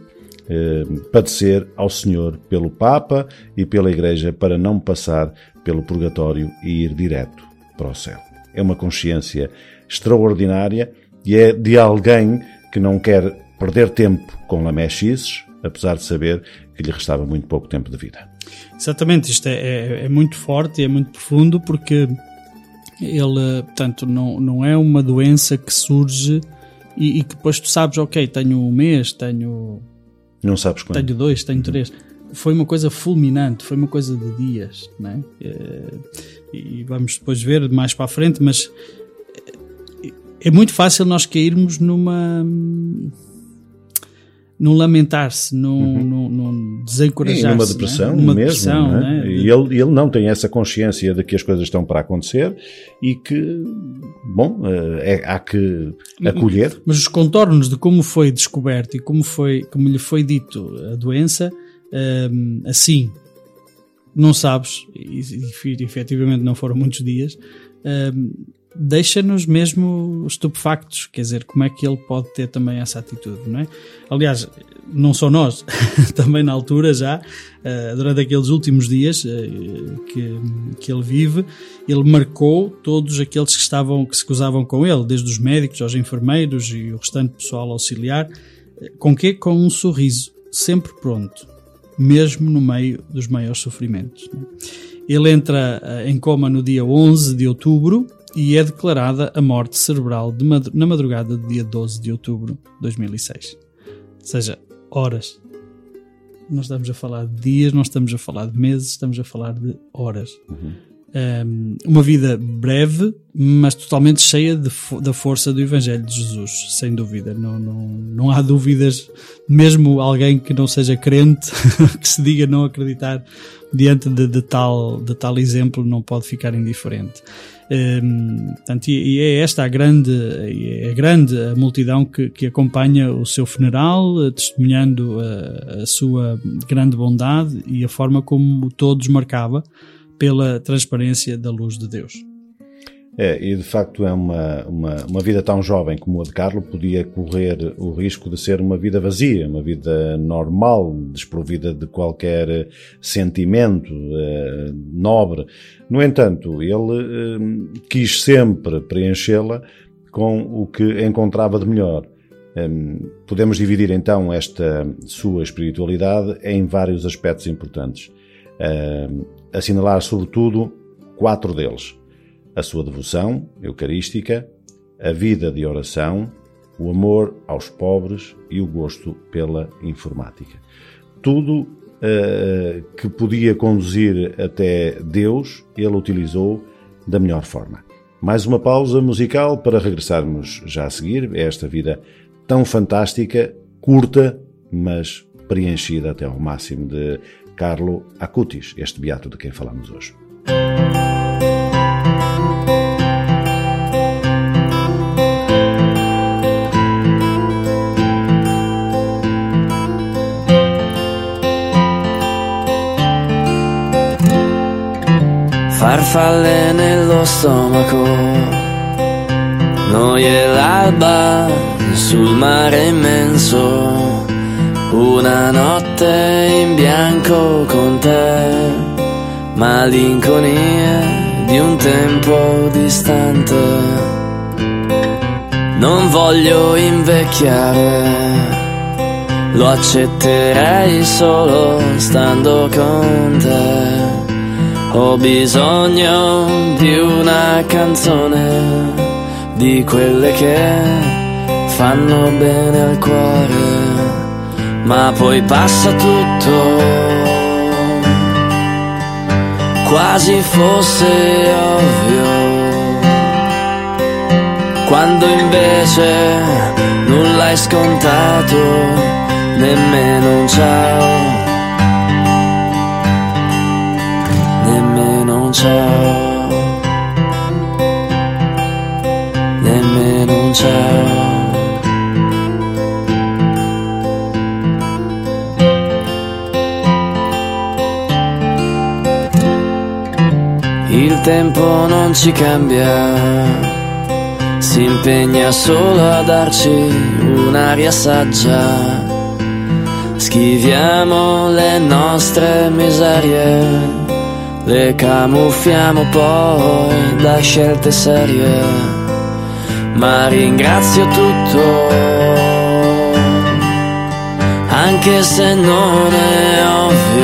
S1: eh, padecer ao Senhor pelo Papa e pela Igreja para não passar pelo purgatório e ir direto para o céu. É uma consciência extraordinária e é de alguém que não quer perder tempo com lamechices, apesar de saber que lhe restava muito pouco tempo de vida.
S2: Exatamente, isto é, é, é muito forte e é muito profundo porque ele, portanto, não, não é uma doença que surge e, e que depois tu sabes, ok, tenho um mês, tenho,
S1: Não sabes quando.
S2: tenho dois, tenho três. Foi uma coisa fulminante, foi uma coisa de dias, né? E vamos depois ver mais para a frente, mas eh, é muito fácil nós cairmos numa. num lamentar-se, num, num, num
S1: Uhum. E
S2: desencorajar-se.
S1: numa
S2: né?
S1: depressão
S2: Numa
S1: mesmo.
S2: depressão,
S1: não é?
S2: né?
S1: E ele, ele não tem essa consciência de que as coisas estão para acontecer e que, bom, eh, é, há que acolher.
S2: Mas os contornos de como foi descoberto e como, foi, como lhe foi dito a doença, hum, assim, não sabes, e, e efetivamente não foram muitos dias, hum, deixa-nos mesmo estupefactos. Quer dizer, como é que ele pode ter também essa atitude, não é? Aliás, não só nós, também na altura já, eh, durante aqueles últimos dias eh, que, que ele vive, ele marcou todos aqueles que estavam, que se cruzavam com ele, desde os médicos aos enfermeiros e o restante pessoal auxiliar, com quê? Com um sorriso, sempre pronto, mesmo no meio dos maiores sofrimentos. Ele entra eh, em coma no dia 11 de outubro e é declarada a morte cerebral na madrugada do dia 12 de outubro de 2006. Ou seja, horas. Não estamos a falar de dias, não estamos a falar de meses, estamos a falar de horas. Um, uma vida breve, mas totalmente cheia de, da força do Evangelho de Jesus, sem dúvida. Não, não, não há dúvidas, mesmo alguém que não seja crente, que se diga não acreditar diante de, de, tal, de tal exemplo, não pode ficar indiferente. Um, portanto, e, e, é esta a grande, é a grande a multidão que, que acompanha o seu funeral, testemunhando a, a sua grande bondade e a forma como todos marcava pela transparência da luz de Deus.
S1: É, e de facto é uma, uma, uma vida tão jovem como a de Carlos podia correr o risco de ser uma vida vazia, uma vida normal, desprovida de qualquer sentimento eh, nobre. No entanto, ele eh, quis sempre preenchê-la com o que encontrava de melhor. Eh, podemos dividir então esta sua espiritualidade em vários aspectos importantes. Assinalar sobretudo quatro deles: a sua devoção eucarística, a vida de oração, o amor aos pobres e o gosto pela informática. Tudo uh, que podia conduzir até Deus, ele utilizou da melhor forma. Mais uma pausa musical para regressarmos já a seguir a esta vida tão fantástica, curta, mas preenchida até ao máximo de Carlo Acutis, este beato de quem falamos hoje.
S3: Farfalle nello stomaco, noie l'alba sul mare immenso una notte in bianco con te, malinconia di un tempo distante. Non voglio invecchiare, lo accetterei solo stando con te. Ho bisogno di una canzone, di quelle che fanno bene al cuore ma poi passa tutto, quasi fosse ovvio, quando invece nulla è scontato, nemmeno un ciao, nemmeno un ciao, nemmeno un ciao. Tempo non ci cambia, si impegna solo a darci un'aria saggia. Schiviamo le nostre miserie, le camuffiamo poi da scelte serie, ma ringrazio tutto, anche se non è ovvio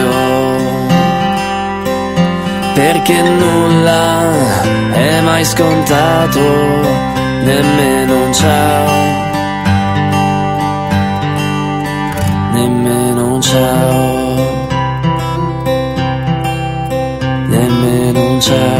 S3: perché nulla è mai scontato, nemmeno un ciao, nemmeno un ciao, nemmeno un ciao.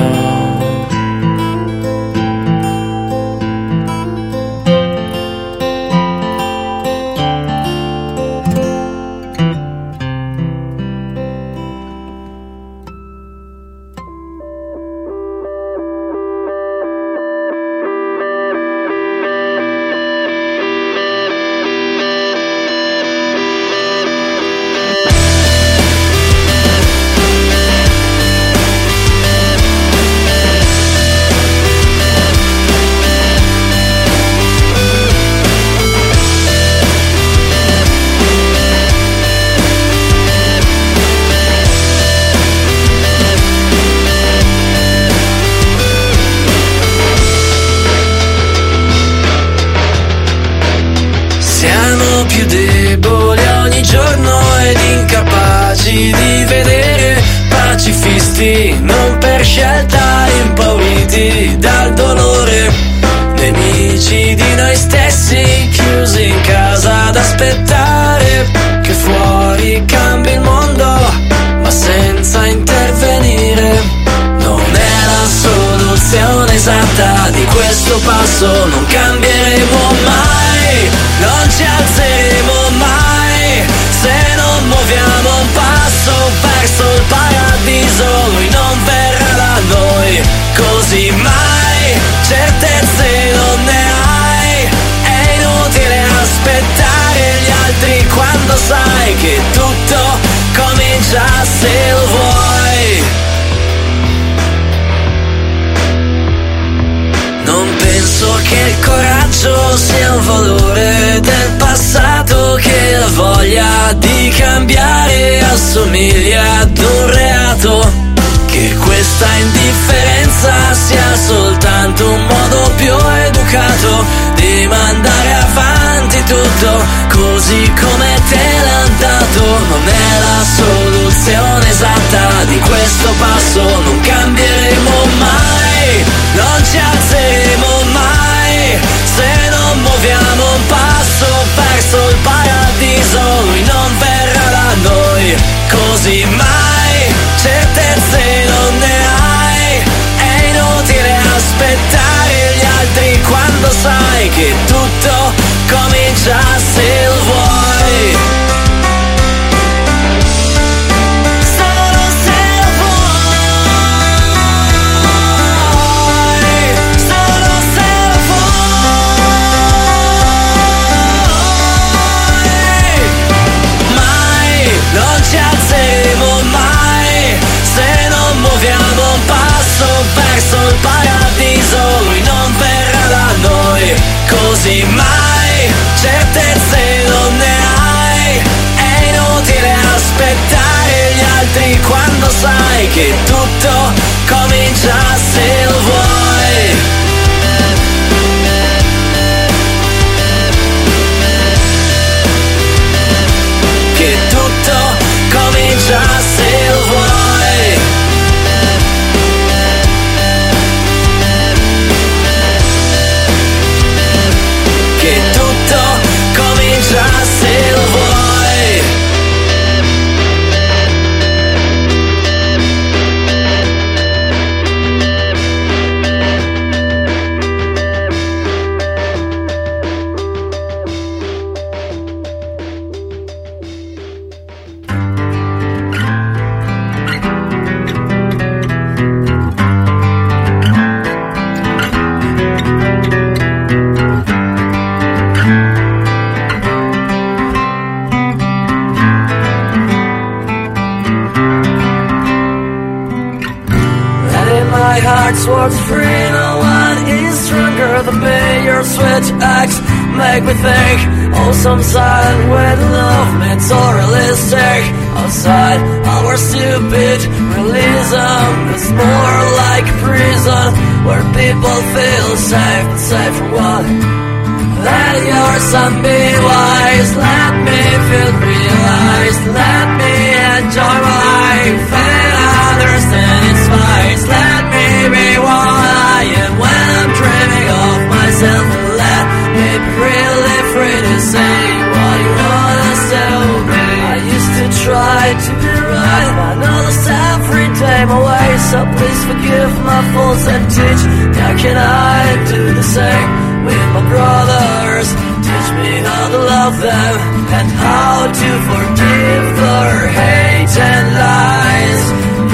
S3: waffles and teach. Now can I do the same with my brothers? Teach me how to love them and how to forgive their hate and lies.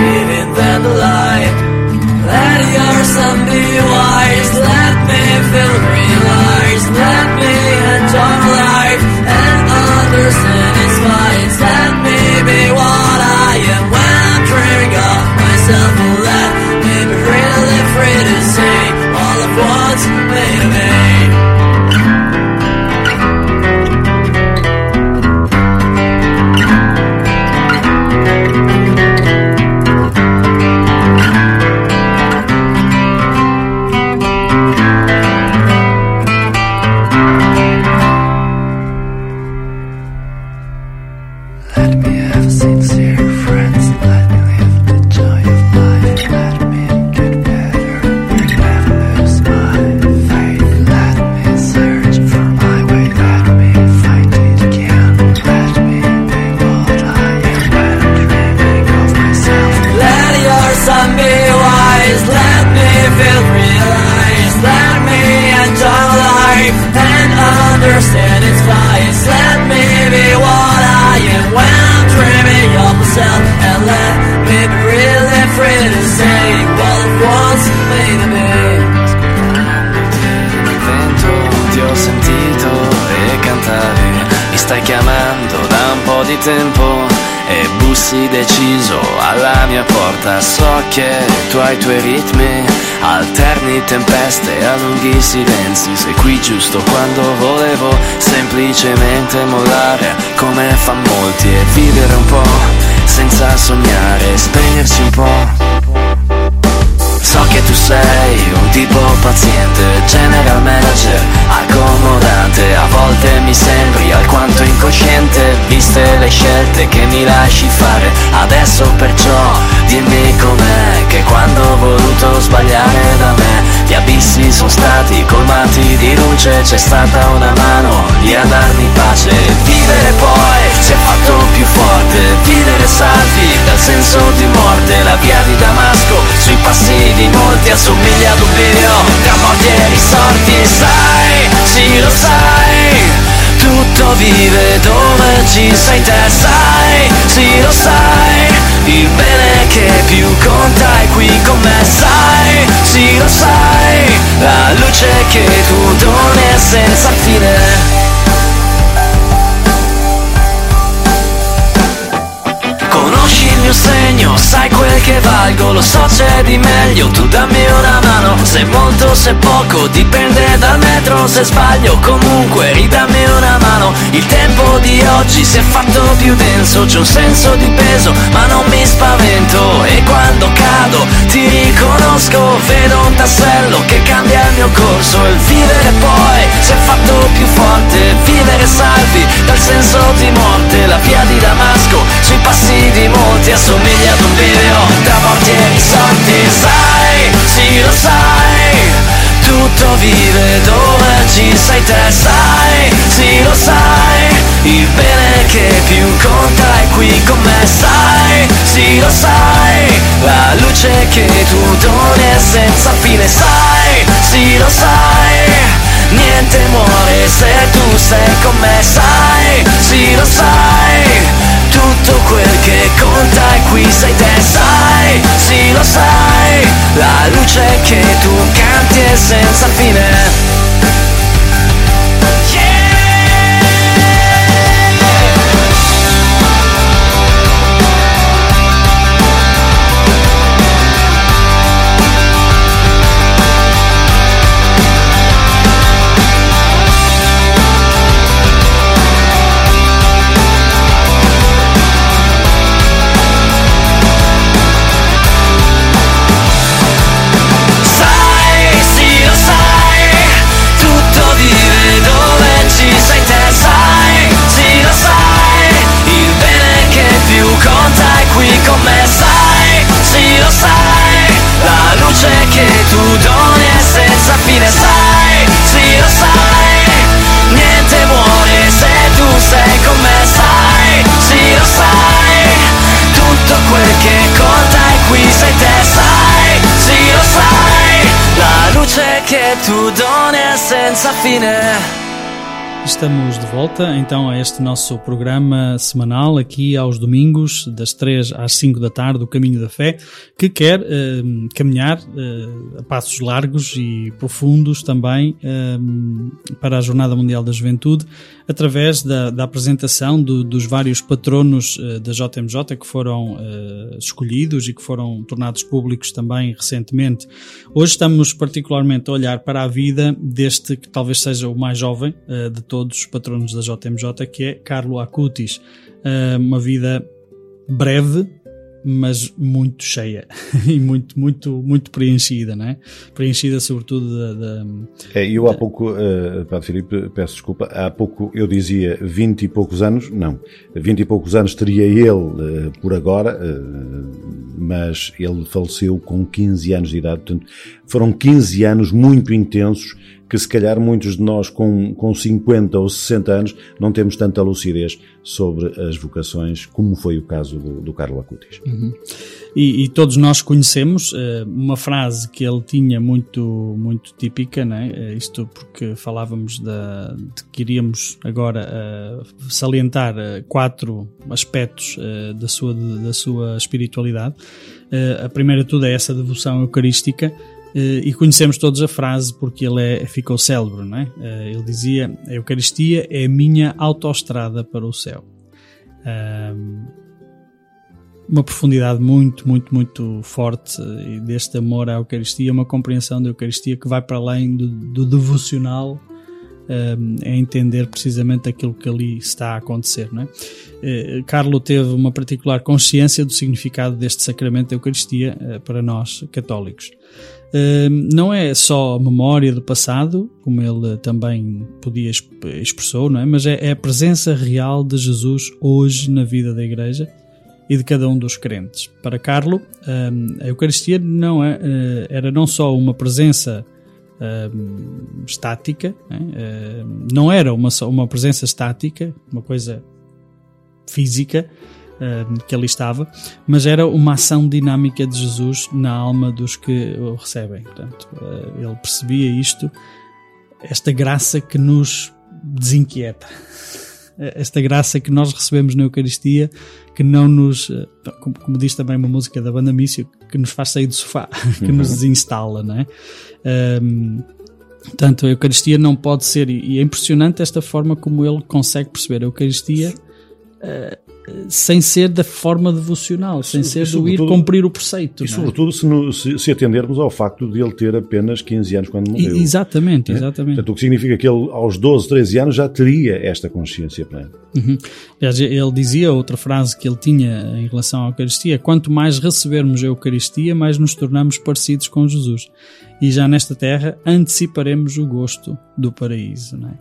S3: Giving them the light. Let your son be wise. Pretty. Lunghi silenzi Sei qui giusto quando volevo Semplicemente mollare come fan molti E vivere un po' senza sognare Spegnersi un po' che tu sei un tipo paziente, general manager, accomodante. A volte mi sembri alquanto incosciente, viste le scelte che mi lasci fare. Adesso perciò dimmi com'è, che quando ho voluto sbagliare da me Gli abissi sono stati colmati di luce, c'è stata una mano lì a darmi pace. Vivere poi si è fatto più forte, vivere salvi dal senso di morte. La via di Damasco sui passi di molti assomiglia ad video. Tra morti e risorti Sai, sì lo sai, tutto vive dove ci sei te Sai, sì lo sai, il bene che più conta è qui con me Sai, sì lo sai, la luce che tu doni è senza fine. Conosci il mio segno, sai quel che valgo, lo so c'è di meglio, tu dammi una mano, se molto se poco, dipende dal metro, se sbaglio comunque ridammi una mano, il tempo di oggi si è fatto più denso, c'è un senso di peso, ma non mi spavento, e quando cado ti riconosco, vedo un tassello che cambia il mio corso, il vivere poi si è fatto più forte, vivere salvi dal senso di morte, la via di Damasco, sui passi di molti assomiglia ad un video tra morti e risorti sai, sì lo sai tutto vive dove ci sei te sai, sì lo sai il bene che più conta è qui con me sai, sì lo sai la luce che tu doni è senza fine sai, sì lo sai Niente muore se tu sei con me, sai, sì lo sai Tutto quel che conta è qui sei te, sai, sì lo sai La luce che tu canti è senza fine
S2: Estamos de volta então a este nosso programa semanal aqui aos domingos, das 3 às 5 da tarde, o Caminho da Fé, que quer eh, caminhar eh, a passos largos e profundos também eh, para a Jornada Mundial da Juventude, através da, da apresentação do- dos vários patronos eh, da JMJ que foram eh, escolhidos e que foram tornados públicos também recentemente. Hoje estamos particularmente a olhar para a vida deste que talvez seja o mais jovem eh, de todos os patronos da JMJ, que é Carlo Acutis. Uma vida breve, mas muito cheia e muito, muito, muito preenchida, não é? Preenchida sobretudo da, da-
S1: É, eu há pouco, uh, Padre Filipe, peço desculpa, há pouco eu dizia 20 e poucos anos, não, 20 e poucos anos teria ele uh, por agora, uh, mas ele faleceu com 15 anos de idade, portanto, foram 15 anos muito intensos que se calhar muitos de nós com, com 50 ou 60 anos não temos tanta lucidez sobre as vocações, como foi o caso do, do Acutis.
S2: E, e todos nós conhecemos eh, uma frase que ele tinha muito, muito típica, né? Eh, isto porque falávamos da, de que iríamos agora eh, salientar eh, quatro aspectos da, sua, da sua espiritualidade. A primeira de tudo é essa devoção eucarística. Eh, E conhecemos todos a frase porque ele é, ficou célebre, não é? Eh, Ele dizia: A Eucaristia é a minha autoestrada para o céu. Uma profundidade muito, muito, muito forte eh, deste amor à Eucaristia, uma compreensão da Eucaristia que vai para além do, do devocional a entender precisamente aquilo que ali está a acontecer. Não é? Carlo teve uma particular consciência do significado deste sacramento da Eucaristia para nós católicos. Não é só memória do passado, como ele também podia exp- expressou, não é? mas é é a presença real de Jesus hoje na vida da Igreja e de cada um dos crentes. Para Carlo, a Eucaristia não é, eh, era não só uma presença estática? Hum, não era uma, uma presença estática, uma coisa física hum, que ali estava, mas era uma ação dinâmica de Jesus na alma dos que o recebem. Portanto, eh, ele percebia isto, esta graça que nos desinquieta esta graça que nós recebemos na Eucaristia, que não nos, eh, como, como diz também uma música da banda Mício, que nos faz sair do sofá, que nos desinstala, não é? Ahm, Portanto, a Eucaristia não pode ser, e é impressionante esta forma como ele consegue perceber a Eucaristia eh, sem ser da forma devocional, sem
S1: E
S2: ser do ir cumprir o preceito.
S1: E
S2: é?
S1: sobretudo se, no- se- se atendermos ao facto de ele ter apenas 15 anos quando
S2: E-
S1: morreu.
S2: exatamente,
S1: né?
S2: exatamente.
S1: Portanto, o que significa que ele aos 12, 13 anos já teria esta consciência plena.
S2: Uhum. Aliás, ele dizia outra frase que ele tinha em relação à Eucaristia: quanto mais recebermos a Eucaristia, mais nos tornamos parecidos com Jesus. E já nesta terra anteciparemos o gosto do paraíso. Não é?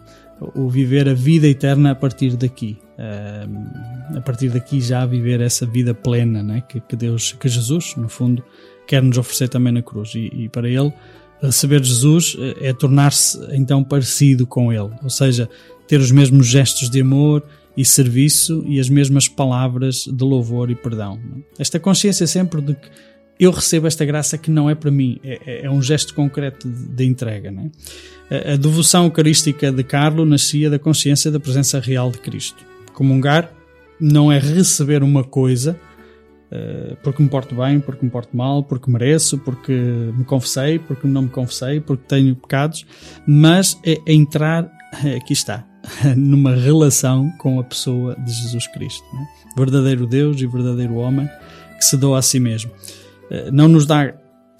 S2: O viver a vida eterna a partir daqui. Ahm, a partir daqui já viver essa vida plena não é? que, que Deus, que Jesus, no fundo, quer nos oferecer também na cruz. E, e para ele, receber Jesus eh, é tornar-se então parecido com ele. Ou seja, ter os mesmos gestos de amor e serviço e as mesmas palavras de louvor e perdão. Esta consciência sempre de que eu recebo esta graça que não é para mim, é, é- é um gesto concreto de, de entrega. não é? A, a devoção eucarística de Carlo nascia da consciência da presença real de Cristo. Comungar não é receber uma coisa eh, porque me porto bem, porque me porto mal, porque mereço, porque me confessei, porque não me confessei, porque tenho pecados, mas é, é entrar, aqui está, numa relação com a pessoa de Jesus Cristo. não é? Verdadeiro Deus e verdadeiro homem que se doa a si mesmo. Eh, Não nos dá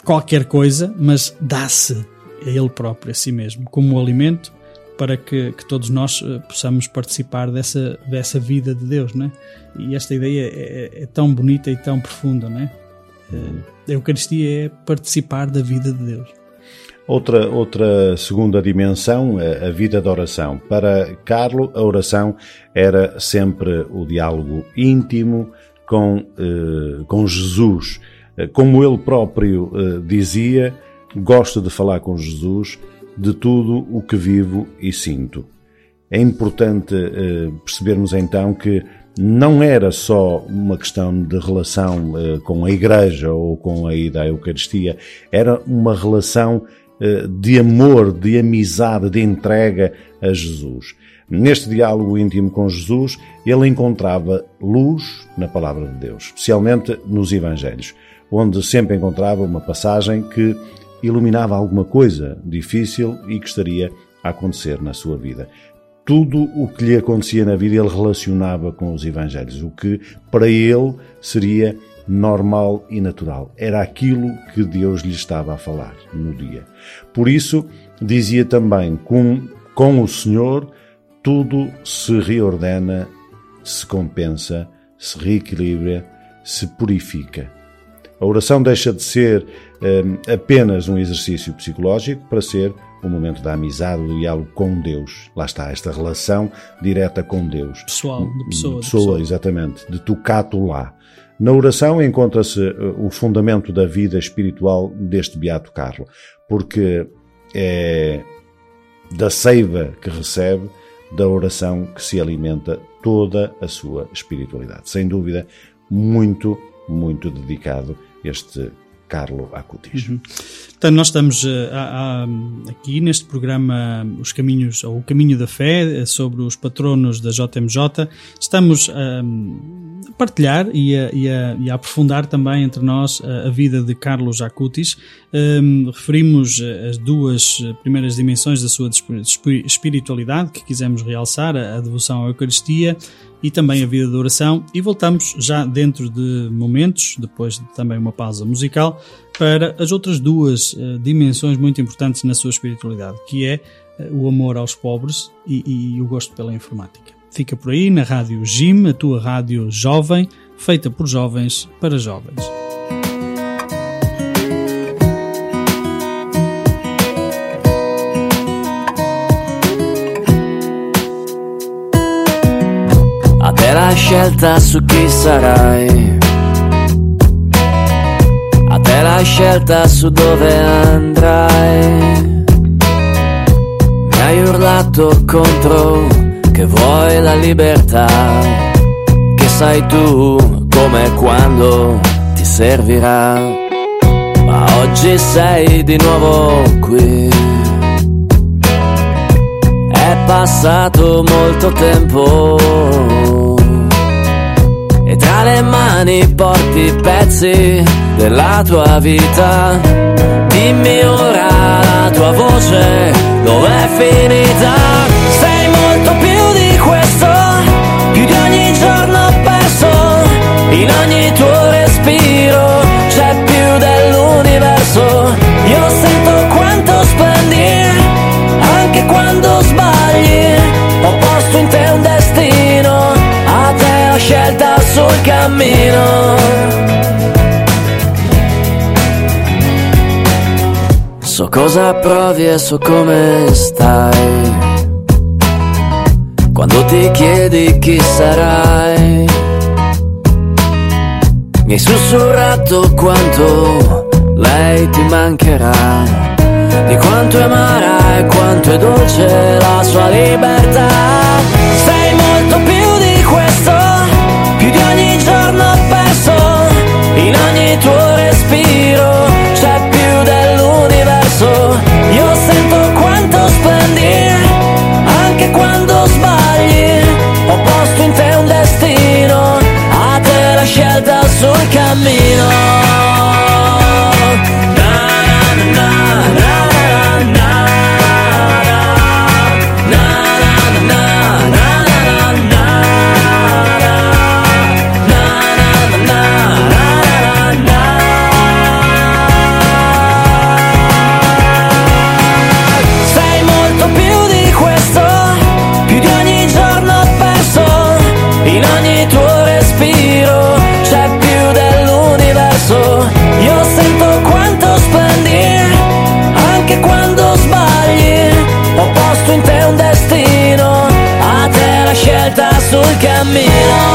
S2: qualquer coisa, mas dá-se a Ele próprio, a si mesmo, como alimento para que, que todos nós eh, possamos participar dessa, dessa vida de Deus, não é? E esta ideia é, é- é tão bonita e tão profunda, não é? Eh, A Eucaristia é participar da vida de Deus.
S1: Outra, outra segunda dimensão, a a vida da oração. Para Carlo, a oração era sempre o diálogo íntimo com, eh, com Jesus. Eh, Como ele próprio eh, dizia, gosto de falar com Jesus de tudo o que vivo e sinto. É importante eh, percebermos então que não era só uma questão de relação com a Igreja ou com a ida à Eucaristia, era uma relação de amor, de amizade, de entrega a Jesus. Neste diálogo íntimo com Jesus, ele encontrava luz na palavra de Deus, especialmente nos Evangelhos, onde sempre encontrava uma passagem que iluminava alguma coisa difícil e que estaria a acontecer na sua vida tudo o que lhe acontecia na vida ele relacionava com os Evangelhos, o que para ele seria normal e natural. Era aquilo que Deus lhe estava a falar no dia. Por isso, dizia também: com, com o Senhor tudo se reordena, se compensa, se reequilibra, se purifica. A oração deixa de ser hum, apenas um exercício psicológico para ser um momento da amizade, do diálogo com Deus. Lá está, esta relação direta com Deus.
S2: Pessoal, de pessoa, de
S1: pessoa,
S2: pessoa.
S1: exatamente, de tocato lá. Na oração encontra-se uh, o fundamento da vida espiritual deste Beato Carlo, porque é, da seiva que recebe, da oração que se alimenta toda a sua espiritualidade. Sem dúvida, muito, muito dedicado este Carlo Acutis.
S2: Uhum. Portanto, nós estamos uh, a, a, aqui neste programa Os Caminhos, ou O Caminho da Fé, eh, sobre os patronos da JMJ. Estamos a partilhar e a, e e a aprofundar também entre nós a, vida de Carlos Acutis. Um, referimos eh, as duas primeiras dimensões da sua espiritualidade que quisemos realçar, a devoção à Eucaristia e também a vida de oração. E voltamos já dentro de momentos, depois de também uma pausa musical, para as outras duas uh, dimensões muito importantes na sua espiritualidade, que é uh, o amor aos pobres e, e o gosto pela informática. Fica por aí na Rádio Jim, a tua rádio jovem, feita por jovens para jovens.
S3: Scelta su chi sarai. A te la scelta su dove andrai. Mi hai urlato contro che vuoi la libertà. Che sai tu come e quando ti servirà. Ma oggi sei di nuovo qui. È passato molto tempo e tra le mani porti pezzi della tua vita. Dimmi ora la tua voce dov'è finita? Sei molto più di questo, più di ogni giorno perso, in ogni tuo respiro c'è più dell'universo. Io sento quanto spendi, anche quando sbagli, ho posto in te un destino, a te la scelta sul cammino. So cosa provi e so come stai. Quando ti chiedi chi sarai, mi hai sussurrato quanto lei ti mancherà, di quanto è amara e quanto è dolce la sua libertà. come in sul cammino.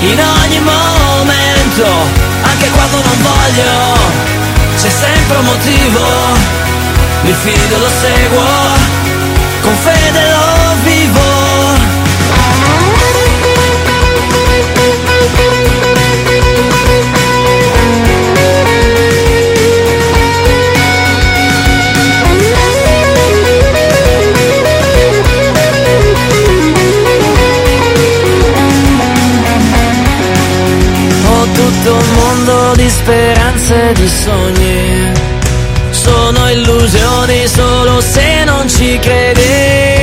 S3: In ogni momento, anche quando non voglio, c'è sempre un motivo, mi fido, lo seguo, con fede di speranze e di sogni. Sono illusioni solo se non ci credi.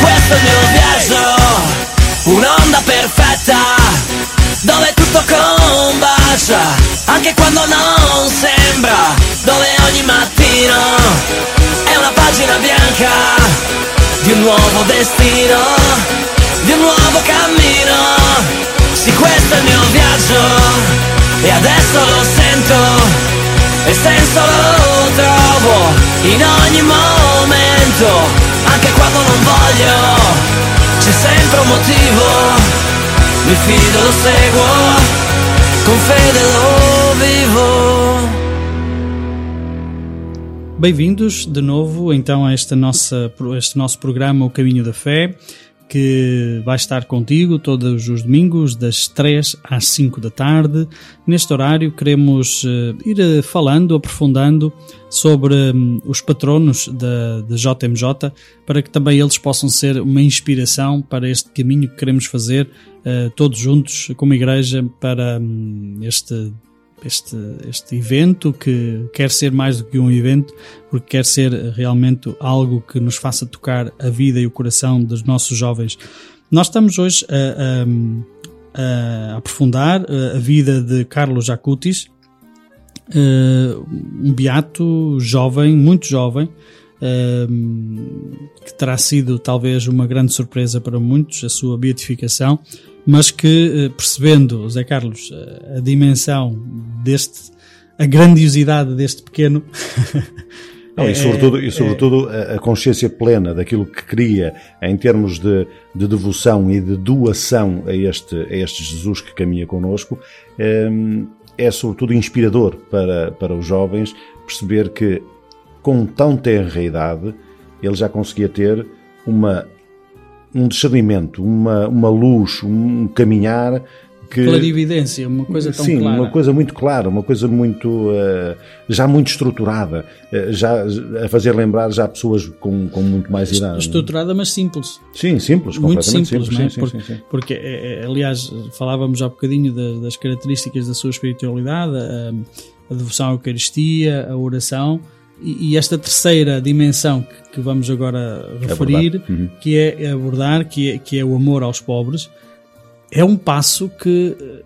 S3: Questo è il mio viaggio, un'onda perfetta, dove tutto combacia, anche quando non sembra, nuovo destino, di un nuovo cammino. Sì, questo è il mio viaggio e adesso lo sento, e senso lo trovo in ogni momento, anche quando non voglio, c'è sempre un motivo, mi fido, lo seguo, con fede lo
S2: Bem-vindos de novo então a esta nossa, este nosso programa O Caminho da Fé, que vai estar contigo todos os domingos, das 3 às 5 da tarde. Neste horário queremos eh, ir eh, falando, aprofundando sobre hum, os patronos da, da JMJ, para que também eles possam ser uma inspiração para este caminho que queremos fazer eh, todos juntos como igreja para hum, este este, este evento que quer ser mais do que um evento, porque quer ser realmente algo que nos faça tocar a vida e o coração dos nossos jovens. Nós estamos hoje a, a- a aprofundar a vida de Carlos Jacutis, eh, um beato jovem, muito jovem, eh, que terá sido talvez uma grande surpresa para muitos a sua beatificação, mas que eh, percebendo, Zé Carlos, eh, a dimensão deste, a grandiosidade deste pequeno,
S1: Não,
S2: É-
S1: e sobretudo,
S2: é-
S1: e sobretudo a, consciência plena daquilo que queria em termos de, de devoção e de doação a este, a este Jesus que caminha connosco, hum, é sobretudo inspirador para, para os jovens perceber que com tão tenra idade ele já conseguia ter uma, um discernimento, uma, uma luz, um caminhar que
S2: clarividência, uma coisa tão
S1: Sim,
S2: clara.
S1: uma coisa muito clara, uma coisa muito eh, já muito estruturada, eh, já a fazer lembrar já pessoas com, com muito mais idade.
S2: estruturada, mas simples.
S1: Sim, simples,
S2: muito
S1: completamente
S2: simples, não é?
S1: Sim, sim,
S2: porque,
S1: sim, sim.
S2: porque, é, aliás, falávamos há bocadinho da- das características da sua espiritualidade, a, a devoção à Eucaristia, a oração, e, e esta terceira dimensão que, que vamos agora referir,
S1: Uhum.
S2: que é abordar, que é, que é o amor aos pobres, é um passo que eh,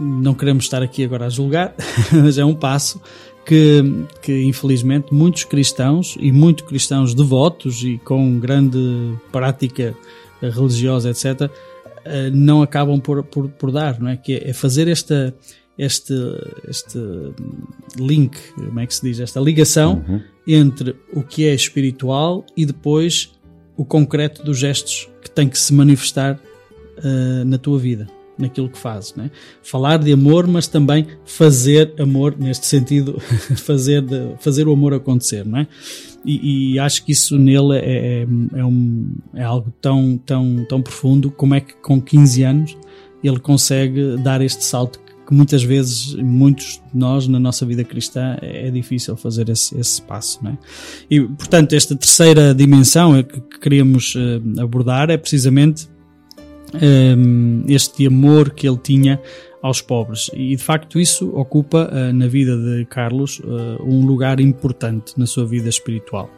S2: não queremos estar aqui agora a julgar, mas é um passo que, que infelizmente muitos cristãos e muitos cristãos devotos e com grande prática eh, religiosa, etc., eh, não acabam por, por, por dar, não é? Que é fazer esta, este, este link, como é que se diz? Esta ligação entre o que é espiritual e depois o concreto dos gestos que tem que se manifestar eh, na tua vida. naquilo que faz. Né? Falar de amor, mas também fazer amor, neste sentido, fazer, de, fazer o amor acontecer. Não é? E, e acho que isso nele é, é, é, um, é algo tão, tão, tão profundo como é que com 15 anos ele consegue dar este salto que muitas vezes, muitos de nós na nossa vida cristã, é difícil fazer esse, esse passo. Né? E, portanto, esta terceira dimensão que, que queríamos uh, abordar é precisamente um, este amor que ele tinha aos pobres. E de facto isso ocupa uh, na vida de Carlos uh, um lugar importante na sua vida espiritual.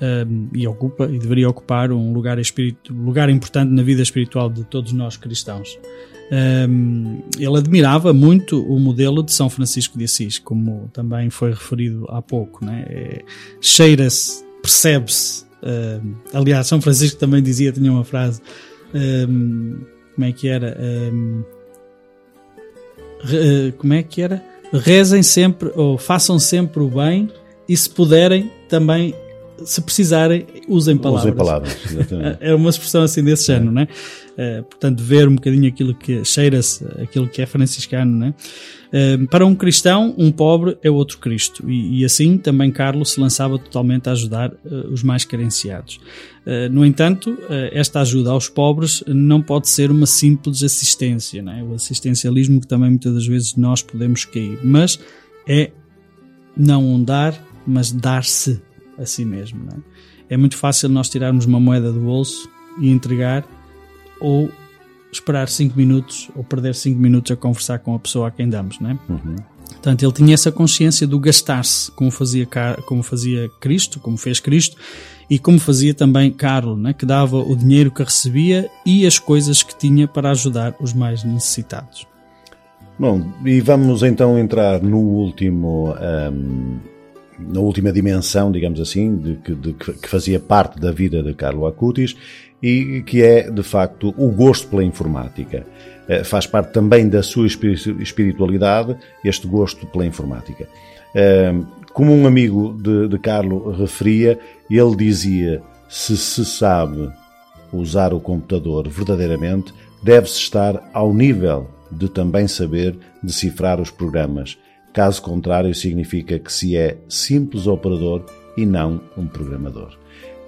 S2: Um, e ocupa e deveria ocupar um lugar, lugar importante na vida espiritual de todos nós cristãos. Um, ele admirava muito o modelo de São Francisco de Assis, como também foi referido há pouco. Né? É, Cheira-se, percebe-se. Uh, aliás, São Francisco também dizia, tinha uma frase um, como é que era? Um, re, eh, como é que era? Rezem sempre ou façam sempre o bem e se puderem também se precisarem, usem palavras.
S1: Usem palavras, exatamente.
S2: é uma expressão assim desse género, é. não é? Uh, portanto, ver um bocadinho aquilo que cheira-se, aquilo que é franciscano, é? Uh, para um cristão, um pobre é outro Cristo. E, e assim também Carlos se lançava totalmente a ajudar uh, os mais carenciados. no entanto, esta ajuda aos pobres não pode ser uma simples assistência, é? O assistencialismo que também muitas das vezes nós podemos cair. Mas é não um dar, mas dar-se a si mesmo. É? é muito fácil nós tirarmos uma moeda do bolso e entregar ou esperar 5 minutos ou perder 5 minutos a conversar com a pessoa a quem damos. Não é? Uhum. Portanto, ele tinha essa consciência do gastar-se, como fazia, como fazia Cristo, como fez Cristo, e como fazia também Carlo, né, que dava o dinheiro que recebia e as coisas que tinha para ajudar os mais necessitados.
S1: Bom, e vamos então entrar no último um, na última dimensão, digamos assim, de, de, de, que fazia parte da vida de Carlo Acutis e que é, de facto, o gosto pela informática. Eh, faz parte também da sua espiritualidade este gosto pela informática. Eh, como um amigo de, de Carlo referia, ele dizia: se se sabe usar o computador verdadeiramente, deve-se estar ao nível de também saber decifrar os programas Caso contrário, significa que se é simples operador e não um programador.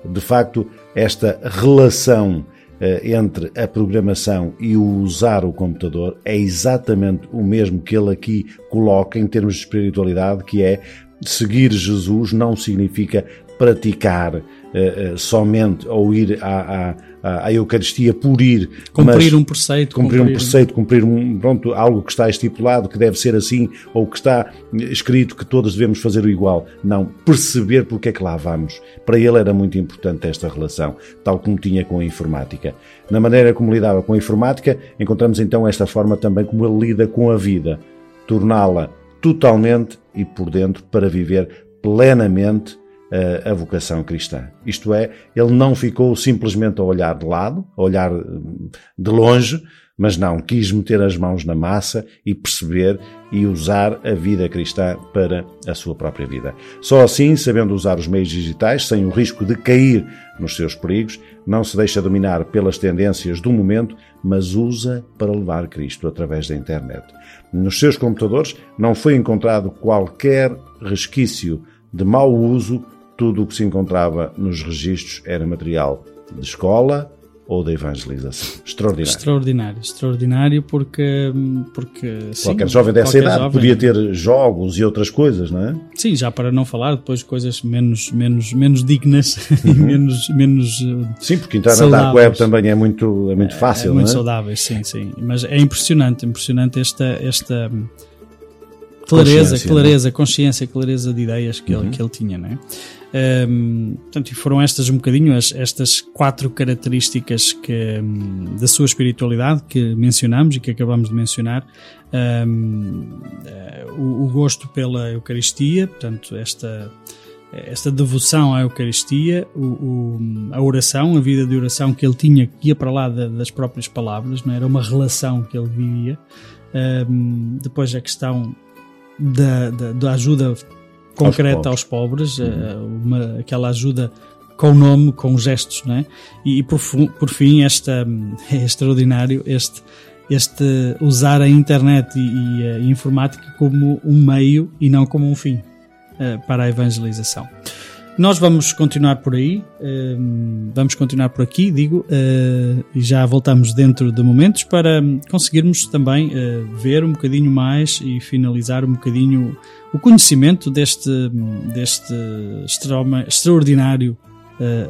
S1: De facto, esta relação eh, entre a programação e o usar o computador é exatamente o mesmo que ele aqui coloca em termos de espiritualidade, que é seguir Jesus não significa praticar uh, somente ou ir à, à, à, Eucaristia por ir.
S2: Cumprir um preceito.
S1: Cumprir, cumprir um preceito, cumprir um, pronto, algo que está estipulado, que deve ser assim, ou que está escrito que todos devemos fazer o igual. Não, perceber porque é que lá vamos. Para ele era muito importante esta relação, tal como tinha com a informática. Na maneira como lidava com a informática, encontramos então esta forma também como ele lida com a vida, torná-la totalmente e por dentro para viver plenamente a vocação cristã. Isto é, ele não ficou simplesmente a olhar de lado, a olhar hum, de longe, mas não, quis meter as mãos na massa e perceber e usar a vida cristã para a sua própria vida. Só assim, sabendo usar os meios digitais, sem o risco de cair nos seus perigos, não se deixa dominar pelas tendências do momento, mas usa para levar Cristo através da internet. Nos seus computadores não foi encontrado qualquer resquício de mau uso tudo o que se encontrava nos registros era material de escola ou de evangelização. Extraordinário.
S2: Extraordinário, extraordinário porque. porque
S1: sim, qualquer jovem dessa idade jovem... podia ter jogos e outras coisas, não é?
S2: Sim, já para não falar depois coisas menos, menos, menos dignas uhum. e menos. menos
S1: sim, porque entrar saudáveis. na dark web também é muito, é muito fácil,
S2: é, é muito
S1: não é?
S2: saudáveis, sim, sim. Mas é impressionante, impressionante esta. esta clareza, consciência, clareza, consciência, clareza de ideias que, uhum. ele, que ele tinha, não é? Um, portanto, e foram estas um bocadinho as, estas quatro características que, um, da sua espiritualidade que mencionamos e que acabamos de mencionar. Um, eh, o, o, gosto pela Eucaristia, portanto, esta, esta devoção à Eucaristia, o, o, a oração, a vida de oração que ele tinha, que ia para lá da, das próprias palavras, não é? era uma relação que ele vivia. depois a questão da, da, da ajuda concreta aos pobres, aos pobres uhum. uma, aquela ajuda com o nome, com gestos, não é? E, por, por fim, esta, é extraordinário este, este usar a internet e, e a informática como um meio e não como um fim uh, para a evangelização. Nós vamos continuar por aí, uh, vamos continuar por aqui, digo, uh, e já voltamos dentro de momentos para conseguirmos também ver um bocadinho mais e finalizar um bocadinho o conhecimento deste, deste extraordinário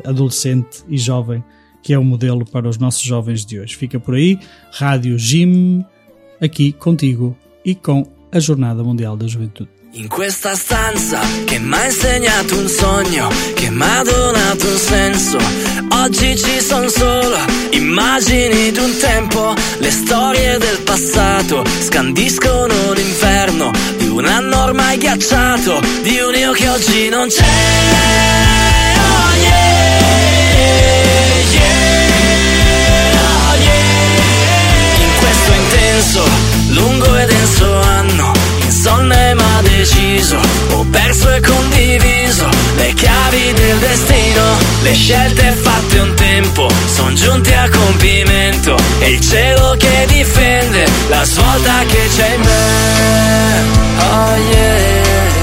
S2: adolescente e jovem que é o modelo para os nossos jovens de hoje. Fica por aí, Rádio Jim, aqui contigo e com a Jornada Mundial da Juventude.
S3: In questa stanza che mi ha insegnato un sogno, che mi ha donato un senso, oggi ci sono solo immagini di un tempo, le storie del passato scandiscono l'inferno di un anno ormai ghiacciato, di un io che oggi non c'è. Oh yeah, yeah, oh yeah. In questo intenso, lungo e denso anno, insonne ma deciso, ho perso e condiviso le chiavi del destino, le scelte fatte un tempo, sono giunte a compimento, e il cielo che difende la svolta che c'è in me. Oh. Yeah,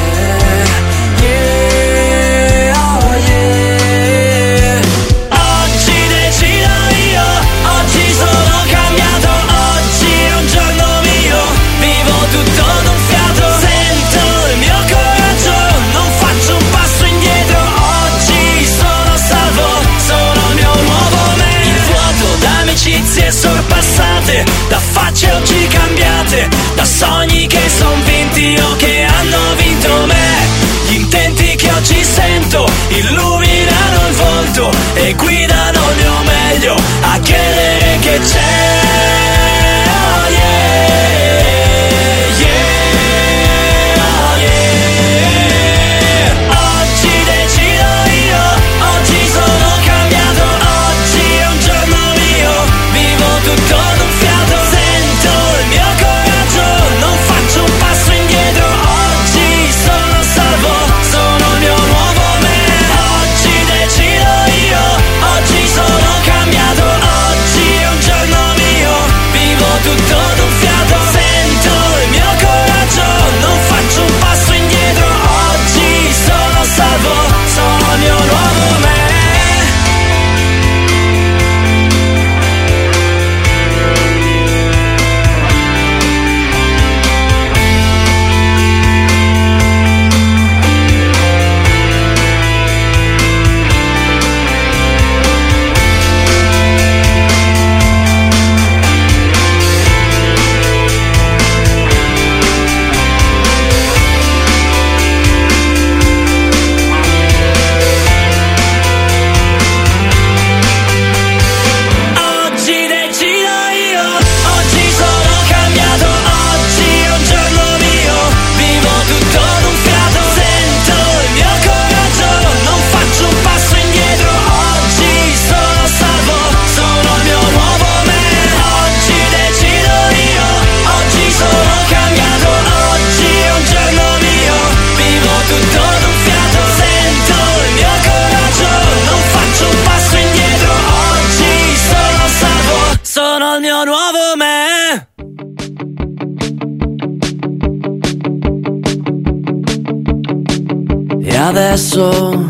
S3: facce oggi cambiate, da sogni che son vinti o che hanno vinto me. Gli intenti che oggi sento illuminano il volto e guidano il mio meglio a credere che c'è. Adesso,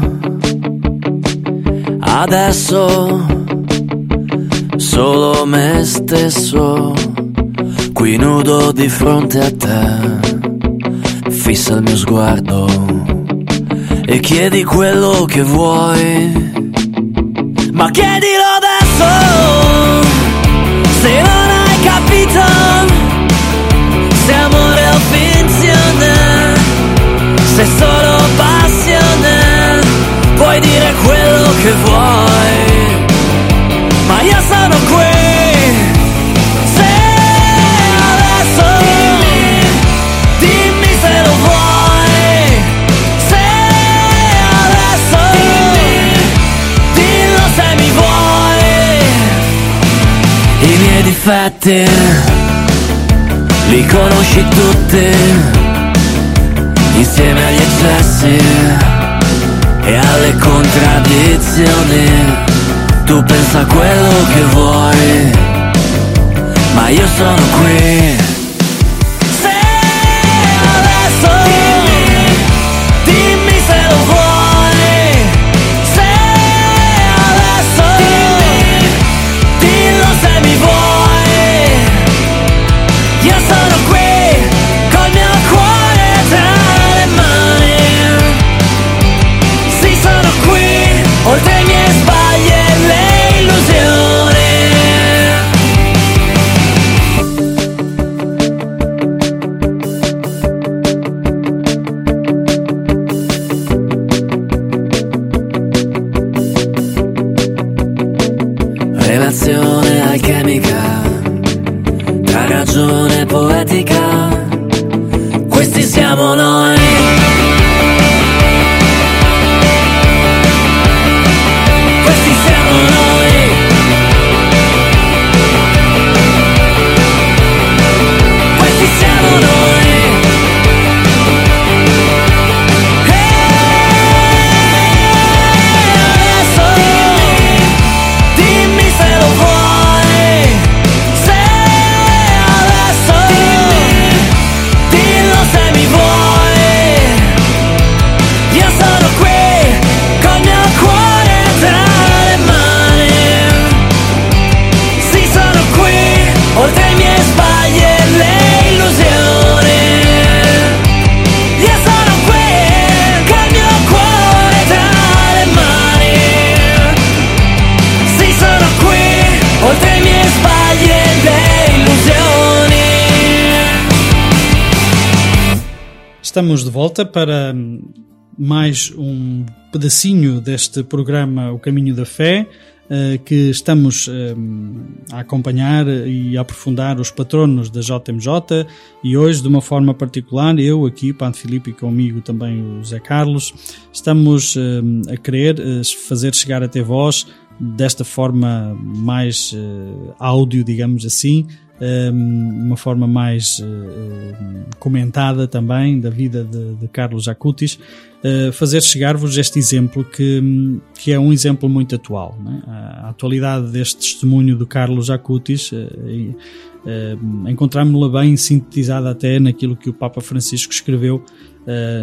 S3: adesso, solo me stesso, qui nudo di fronte a te, fissa il mio sguardo e chiedi quello che vuoi, ma chiedilo adesso, se non hai capito, che vuoi, ma io sono qui. Se adesso dimmi se lo vuoi, se adesso dillo se mi vuoi. I miei difetti li conosci tutti insieme agli eccessi e alle contraddizioni. Tu pensa quello che vuoi, ma io sono qui.
S2: Volta para hum, mais um pedacinho deste programa O Caminho da Fé, eh, que estamos hum, a acompanhar e a aprofundar os patronos da JMJ e hoje, de uma forma particular, eu aqui, Padre Filipe e comigo também o Zé Carlos, estamos hum, a querer eh, fazer chegar até vós desta forma mais eh, áudio, digamos assim, um, uma forma mais uh, uh, comentada também da vida de, de Carlos Acutis, uh, fazer chegar-vos este exemplo que, que é um exemplo muito atual. né? A atualidade deste testemunho do Carlos Acutis encontramos-la bem sintetizada até naquilo que o Papa Francisco escreveu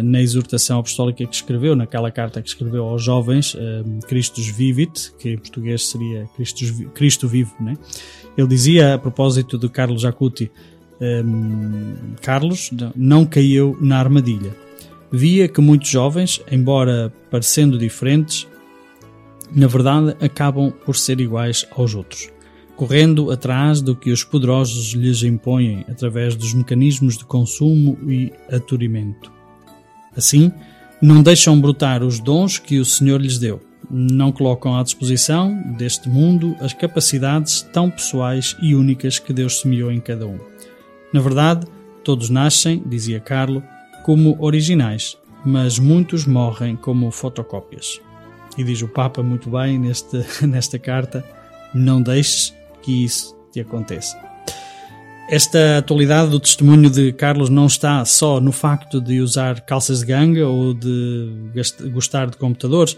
S2: na exortação apostólica que escreveu, naquela carta que escreveu aos jovens, Christus Vivit, que em português seria Cristo Vivo, né? Ele dizia a propósito do Carlos Acuti: um, Carlos não caiu na armadilha. Via que muitos jovens, embora parecendo diferentes, na verdade acabam por ser iguais aos outros, correndo atrás do que os poderosos lhes impõem através dos mecanismos de consumo e aturimento. Assim, não deixam brotar os dons que o Senhor lhes deu, não colocam à disposição deste mundo as capacidades tão pessoais e únicas que Deus semeou em cada um. Na verdade, todos nascem, dizia Carlo, como originais, mas muitos morrem como fotocópias. E diz o Papa muito bem neste, nesta carta: não deixes que isso te aconteça. Esta atualidade do testemunho de Carlos não está só no facto de usar calças de ganga ou de gostar de computadores,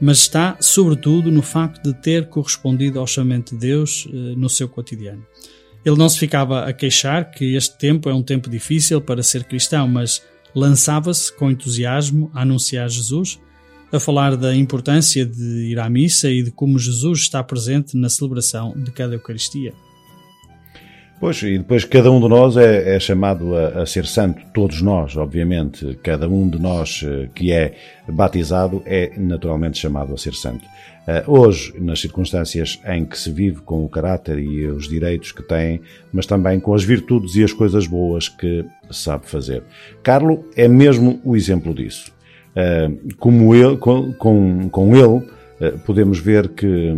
S2: mas está sobretudo no facto de ter correspondido ao chamamento de Deus no seu cotidiano. Ele não se ficava a queixar que este tempo é um tempo difícil para ser cristão, mas lançava-se com entusiasmo a anunciar Jesus, a falar da importância de ir à missa e de como Jesus está presente na celebração de cada Eucaristia.
S1: Pois, e depois cada um de nós é, é chamado a, a, ser santo, todos nós, obviamente, cada um de nós que é batizado é naturalmente chamado a ser santo. Hoje, nas circunstâncias em que se vive com o caráter e os direitos que tem, mas também com as virtudes e as coisas boas que sabe fazer. Carlo é mesmo o exemplo disso. Como ele, com, com, com ele, podemos ver que,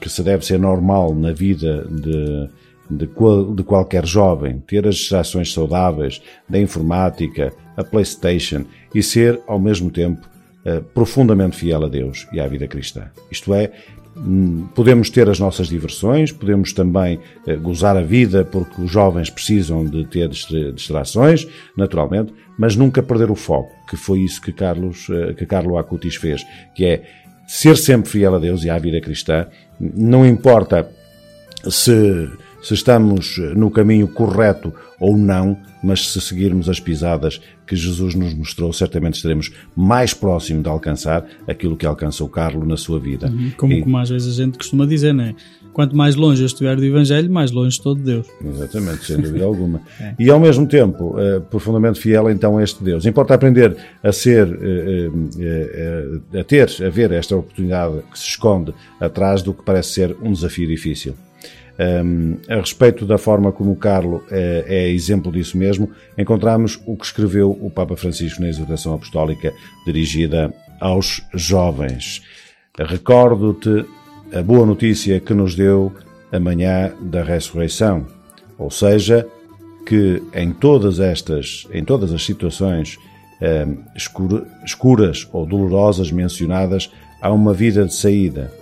S1: que se deve ser normal na vida de de, qual, de, qualquer jovem, ter as distrações saudáveis da informática, a PlayStation e ser, ao mesmo tempo, uh, profundamente fiel a Deus e à vida cristã. Isto é, um, podemos ter as nossas diversões, podemos também uh, gozar a vida, porque os jovens precisam de ter distrações, naturalmente, mas nunca perder o foco, que foi isso que Carlos, uh, que Carlo Acutis fez, que é ser sempre fiel a Deus e à vida cristã, não importa se se estamos no caminho correto ou não, mas se seguirmos as pisadas que Jesus nos mostrou, certamente estaremos mais próximo de alcançar aquilo que alcança o Carlo na sua vida.
S2: Como,
S1: E-
S2: como às vezes a gente costuma dizer, não é? Quanto mais longe eu estiver do Evangelho, mais longe estou de Deus.
S1: Exatamente, sem dúvida alguma. E ao mesmo tempo, eh, profundamente fiel então a este Deus. Importa aprender a ser, eh, eh, eh, a ter, a ver esta oportunidade que se esconde atrás do que parece ser um desafio difícil. Um, a respeito da forma como o Carlo eh, é exemplo disso mesmo, encontramos o que escreveu o Papa Francisco na exortação apostólica dirigida aos jovens. Recordo-te a boa notícia que nos deu a manhã da ressurreição, ou seja, que em todas estas, em todas as situações escura- escuras ou dolorosas mencionadas, há uma vida de saída,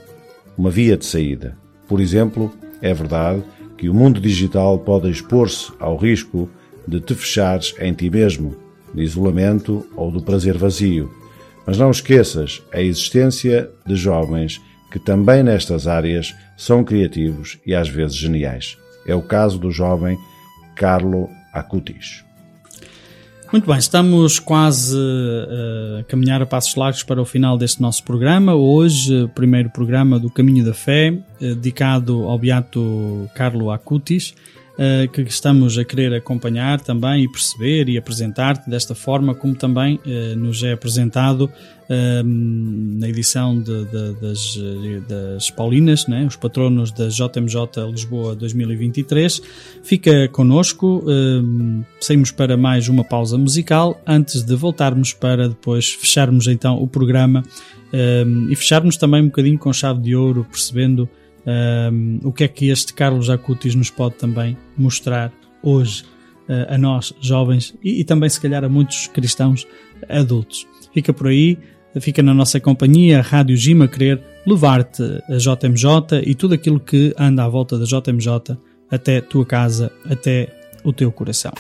S1: uma via de saída. Por exemplo, é verdade que o mundo digital pode expor-se ao risco de te fechares em ti mesmo, de isolamento ou do prazer vazio. Mas não esqueças a existência de jovens que também nestas áreas são criativos e às vezes geniais. É o caso do jovem Carlo Acutis.
S2: Muito bem, estamos quase eh, a caminhar a passos largos para o final deste nosso programa. Hoje, primeiro programa do Caminho da Fé, eh, dedicado ao Beato Carlo Acutis, eh, que estamos a querer acompanhar também e perceber e apresentar-te desta forma como também eh, nos é apresentado eh, na edição de- de- das, eh, das Paulinas, né? os patronos da JMJ Lisboa 2023. Fica connosco, eh, saímos para mais uma pausa musical antes de voltarmos para depois fecharmos então o programa eh, e fecharmos também um bocadinho com chave de ouro, percebendo eh, o que é que este Carlos Acutis nos pode também mostrar hoje eh, a nós, jovens, e, e também se calhar a muitos cristãos adultos. Fica por aí, fica na nossa companhia, a Rádio Gima, querer levar-te a JMJ e tudo aquilo que anda à volta da JMJ até tua casa, até o teu coração.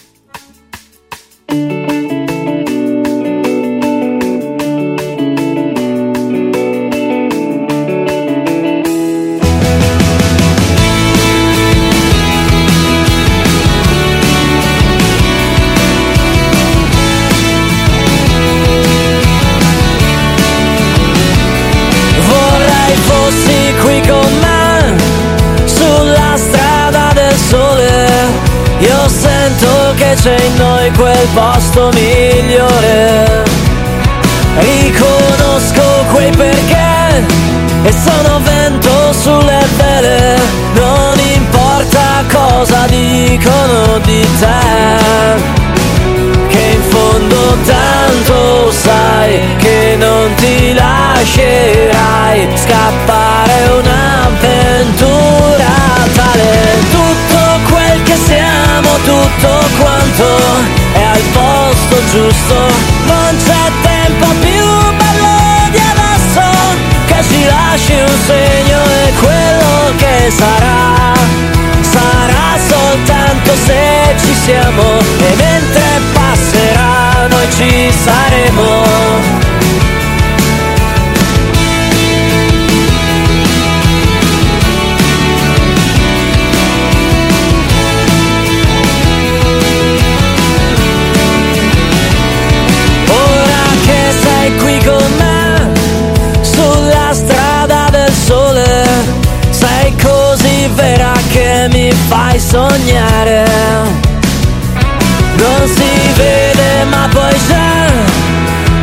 S3: Quel posto migliore. Riconosco quei perché e sono vento sulle vele. Non importa cosa dicono di te che in fondo tanto sai che non ti lascerai scappare un'avventura tale tutto quel che siamo tutto quanto al posto giusto non c'è tempo più bello di adesso che ci lasci un segno e quello che sarà sarà soltanto se ci siamo e mentre passerà noi ci saremo. Mi fai sognare. Non si vede ma poi c'è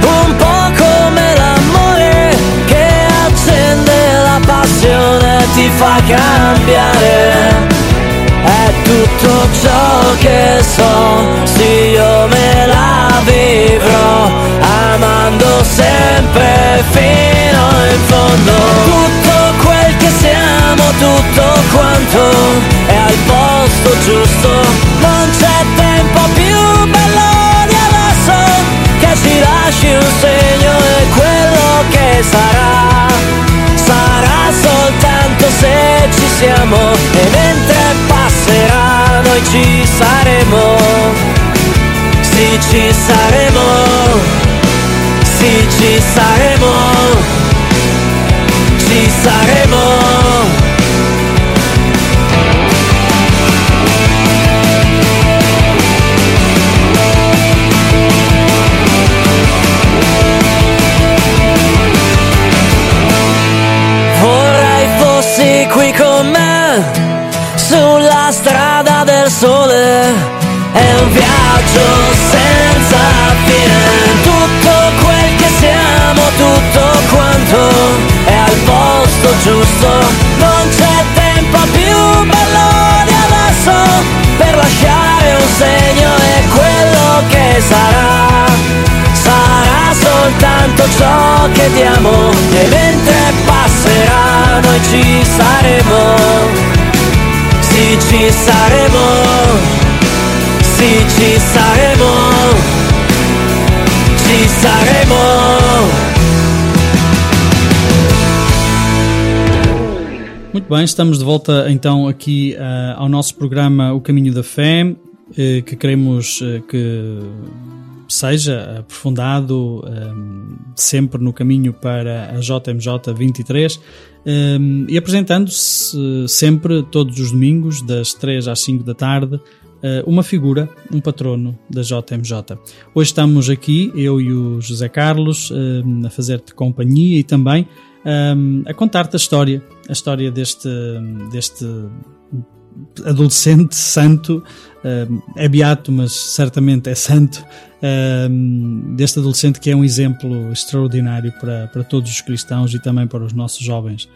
S3: un po' come l'amore che accende la passione e ti fa cambiare. È tutto ciò che so, sì io me la vivrò, amando sempre fino in fondo. Tutto quel che siamo, tutto quanto giusto, non c'è tempo più bello di adesso che ci lasci un segno e quello che sarà. Sarà soltanto se ci siamo e mentre passerà noi ci saremo, sì ci saremo, sì ci saremo, ci saremo. Viaggio senza fine. Tutto quel che siamo, tutto quanto è al posto giusto. Non c'è tempo più bello di adesso. Per lasciare un segno e quello che sarà. Sarà soltanto ciò che diamo. E mentre passerà noi ci saremo sì ci saremo, sì saremo, ci saremo.
S2: Muito bem, estamos de volta então aqui ah, ao nosso programa O Caminho da Fé, eh, que queremos eh, que seja aprofundado ehm, sempre no caminho para a JMJ 23 e apresentando-se sempre todos os domingos das 3 às 5 da tarde eh, uma figura, um patrono da JMJ. Hoje estamos aqui, eu e o José Carlos, a fazer-te companhia e também a contar-te a história, a história deste, deste adolescente santo, é beato, mas certamente é santo, deste adolescente que é um exemplo extraordinário para, para todos os cristãos e também para os nossos jovens.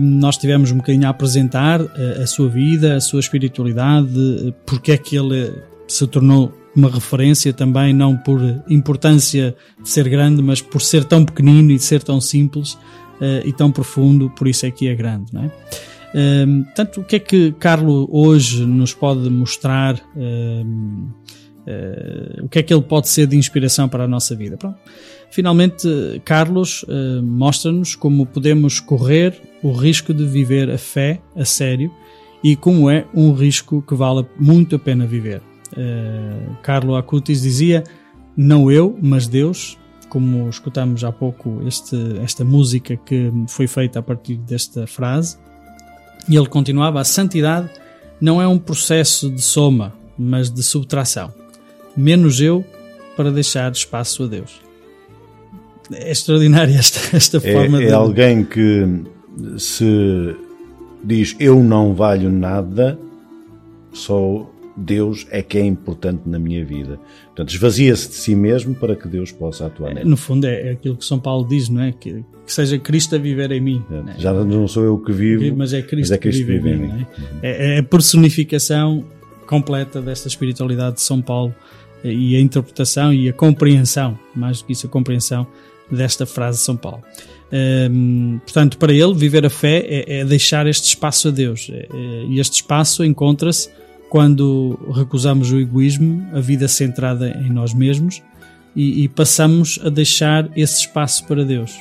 S2: Nós tivemos um bocadinho a apresentar eh, a sua vida, a sua espiritualidade, eh, porque é que ele se tornou uma referência também, não por importância de ser grande, mas por ser tão pequenino e de ser tão simples eh, e tão profundo, por isso é que é grande, não é? Portanto, o que é que Carlo hoje nos pode mostrar? Um, uh, o que é que ele pode ser de inspiração para a nossa vida? Pronto. Finalmente, Carlos uh, mostra-nos como podemos correr o risco de viver a fé a sério e como é um risco que vale muito a pena viver. Uh, Carlo Acutis dizia: Não eu, mas Deus. Como escutamos há pouco este, esta música que foi feita a partir desta frase, e ele continuava: a santidade não é um processo de soma, mas de subtração. Menos eu para deixar espaço a Deus. É extraordinária esta, esta
S1: É,
S2: forma
S1: é
S2: de.
S1: alguém que se diz eu não valho nada, só Deus é que é importante na minha vida. Portanto, esvazia-se de si mesmo para que Deus possa atuar nele.
S2: No fundo, é, é aquilo que São Paulo diz, não é? Que, que seja Cristo a viver em mim. é?
S1: Já não sou eu que vivo,
S2: mas é Cristo,
S1: mas é Cristo
S2: que vive em mim. não é? É, é a personificação completa desta espiritualidade de São Paulo eh, e a interpretação e a compreensão, mais do que isso, a compreensão desta frase de São Paulo. Hum, portanto, para ele, viver a fé é, é deixar este espaço a Deus. É- é- e este espaço encontra-se quando recusamos o egoísmo, a vida centrada em nós mesmos, e, e passamos a deixar esse espaço para Deus.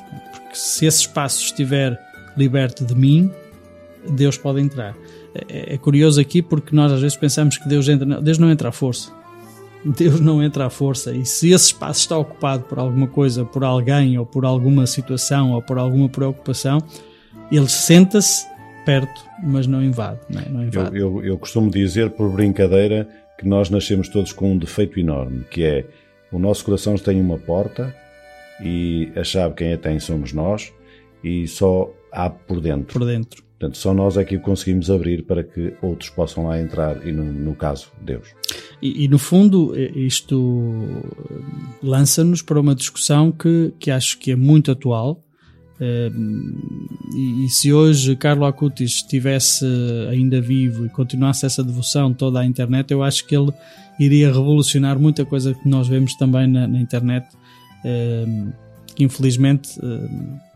S2: Porque se esse espaço estiver liberto de mim, Deus pode entrar. É, é curioso aqui porque nós às vezes pensamos que Deus entra. Não, Deus não entra à força. Deus não entra à força. E se esse espaço está ocupado por alguma coisa, por alguém, ou por alguma situação, ou por alguma preocupação, ele senta-se perto, mas não invade. Não, é? Não
S1: Eu,
S2: invade.
S1: eu, eu costumo dizer, por brincadeira, que nós nascemos todos com um defeito enorme, que é o nosso coração tem uma porta e a chave quem a tem somos nós e só há por dentro.
S2: Por dentro.
S1: Portanto, só nós é que o conseguimos abrir para que outros possam lá entrar e, no, no caso, Deus.
S2: E, e, no fundo, isto eh, lança-nos para uma discussão que, que acho que é muito atual. Eh, E, e se hoje Carlo Acutis estivesse ainda vivo e continuasse essa devoção toda à internet, eu acho que ele iria revolucionar muita coisa que nós vemos também na, na internet, que infelizmente eh,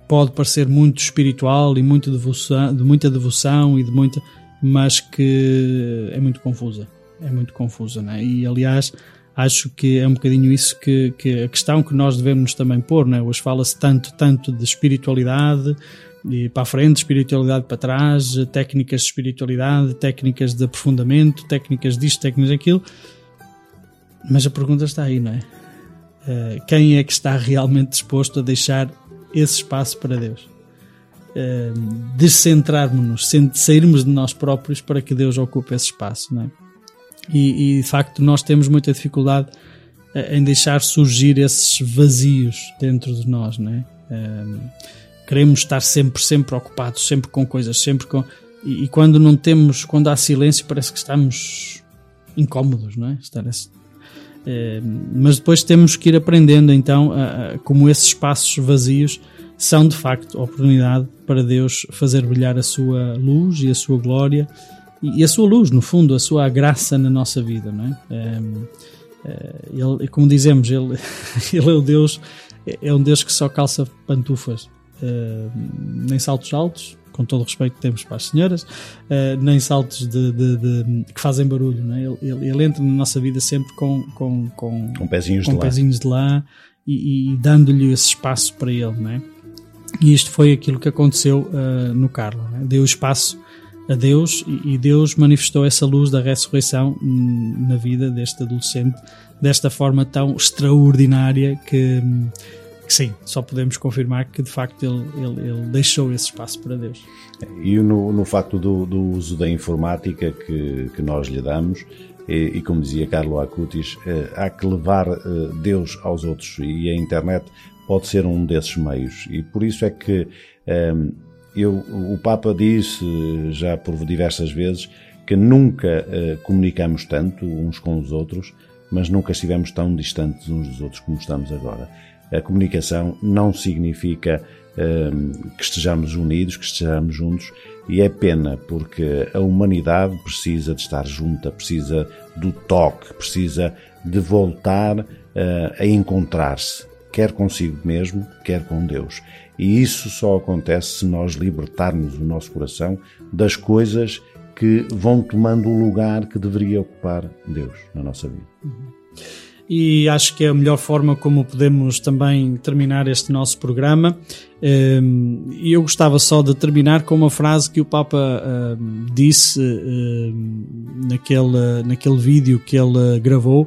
S2: pode parecer muito espiritual e muito devoção, de muita devoção e de muita, mas que é muito confusa. É muito confusa, né? E aliás, acho que é um bocadinho isso que, que a questão que nós devemos também pôr, né? Hoje fala-se tanto, tanto de espiritualidade e para a frente, espiritualidade para trás, técnicas de espiritualidade, técnicas de aprofundamento, técnicas disto, técnicas daquilo. Mas a pergunta está aí, não é? Eh, quem é que está realmente disposto a deixar esse espaço para Deus? Eh, descentrarmos-nos, sairmos de nós próprios para que Deus ocupe esse espaço, não é? E, e, de facto nós temos muita dificuldade eh, em deixar surgir esses vazios dentro de nós, não é? Queremos estar sempre, sempre ocupados, sempre com coisas, sempre com. E, quando não temos, quando há silêncio, parece que estamos incómodos, não é? Estar mas depois temos que ir aprendendo então a- a- como esses espaços vazios são de facto oportunidade para Deus fazer brilhar a sua luz e a sua glória e, a sua luz, no fundo, a sua graça na nossa vida, não é? Eh, eh, ele, como dizemos, ele, ele é o Deus, é um Deus que só calça pantufas, eh, nem saltos altos, com todo o respeito que temos para as senhoras, eh, nem saltos de, de- de- que fazem barulho. Não é? ele, ele- ele entra na nossa vida sempre com, com, com,
S1: Com pezinhos
S2: com
S1: de lá.
S2: pezinhos de lá e, e dando-lhe esse espaço para ele. Não é? E isto foi aquilo que aconteceu eh, no Carlos. é? Deu espaço a Deus e, e Deus manifestou essa luz da ressurreição na vida deste adolescente desta forma tão extraordinária que, hum, que sim, só podemos confirmar que de facto ele, ele, ele deixou esse espaço para Deus.
S1: E no, no facto do, do uso da informática que, que nós lhe damos, e, e como dizia Carlo Acutis, eh, há que levar eh, Deus aos outros e a internet pode ser um desses meios. E por isso é que eh, eu, o Papa disse já por diversas vezes que nunca eh, comunicamos tanto uns com os outros, mas nunca estivemos tão distantes uns dos outros como estamos agora. A comunicação não significa hum, que estejamos unidos, que estejamos juntos, e é pena porque a humanidade precisa de estar junta, precisa do toque, precisa de voltar eh, a encontrar-se, quer consigo mesmo, quer com Deus. E isso só acontece se nós libertarmos o nosso coração das coisas que vão tomando o lugar que deveria ocupar Deus na nossa vida.
S2: E acho que é a melhor forma como podemos também terminar este nosso programa. Um, E eu gostava só de terminar com uma frase que o Papa um, disse um, naquele, naquele vídeo que ele gravou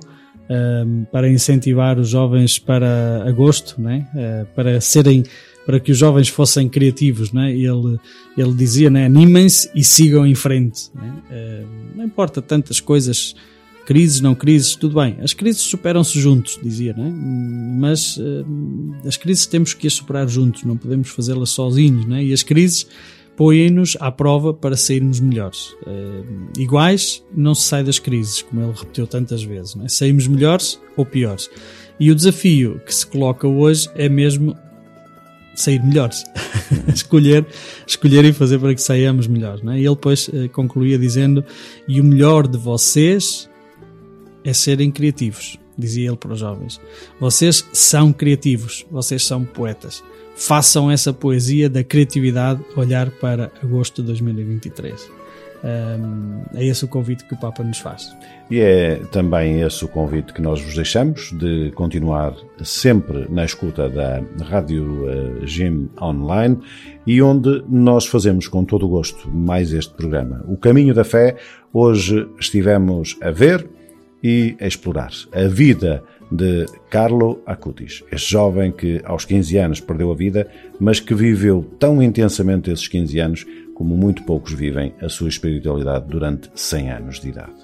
S2: para incentivar os jovens para agosto, né? Para serem para que os jovens fossem criativos, né? ele, ele dizia, né? animem-se e sigam em frente. Né? Não importa tantas coisas crises, não crises, tudo bem. As crises superam-se juntos, dizia, né? Mas eh, as crises temos que as superar juntos, não podemos fazê-las sozinhos, né? E as crises põem-nos à prova para sairmos melhores. Eh, iguais, não se sai das crises, como ele repetiu tantas vezes, né? Saímos melhores ou piores. E o desafio que se coloca hoje é mesmo sair melhores. escolher, escolher e fazer para que saiamos melhores. Né? E ele depois eh, concluía dizendo: E o melhor de vocês é serem criativos, dizia ele para os jovens. Vocês são criativos, vocês são poetas. Façam essa poesia da criatividade olhar para agosto de 2023. Um, é esse o convite que o Papa nos faz.
S1: E é também esse o convite que nós vos deixamos de continuar sempre na escuta da Rádio uh, Gym Online e onde nós fazemos com todo o gosto mais este programa. O Caminho da Fé, hoje estivemos a ver e explorar a vida de Carlo Acutis, este jovem que aos 15 anos perdeu a vida, mas que viveu tão intensamente esses 15 anos como muito poucos vivem a sua espiritualidade durante 100 anos de idade.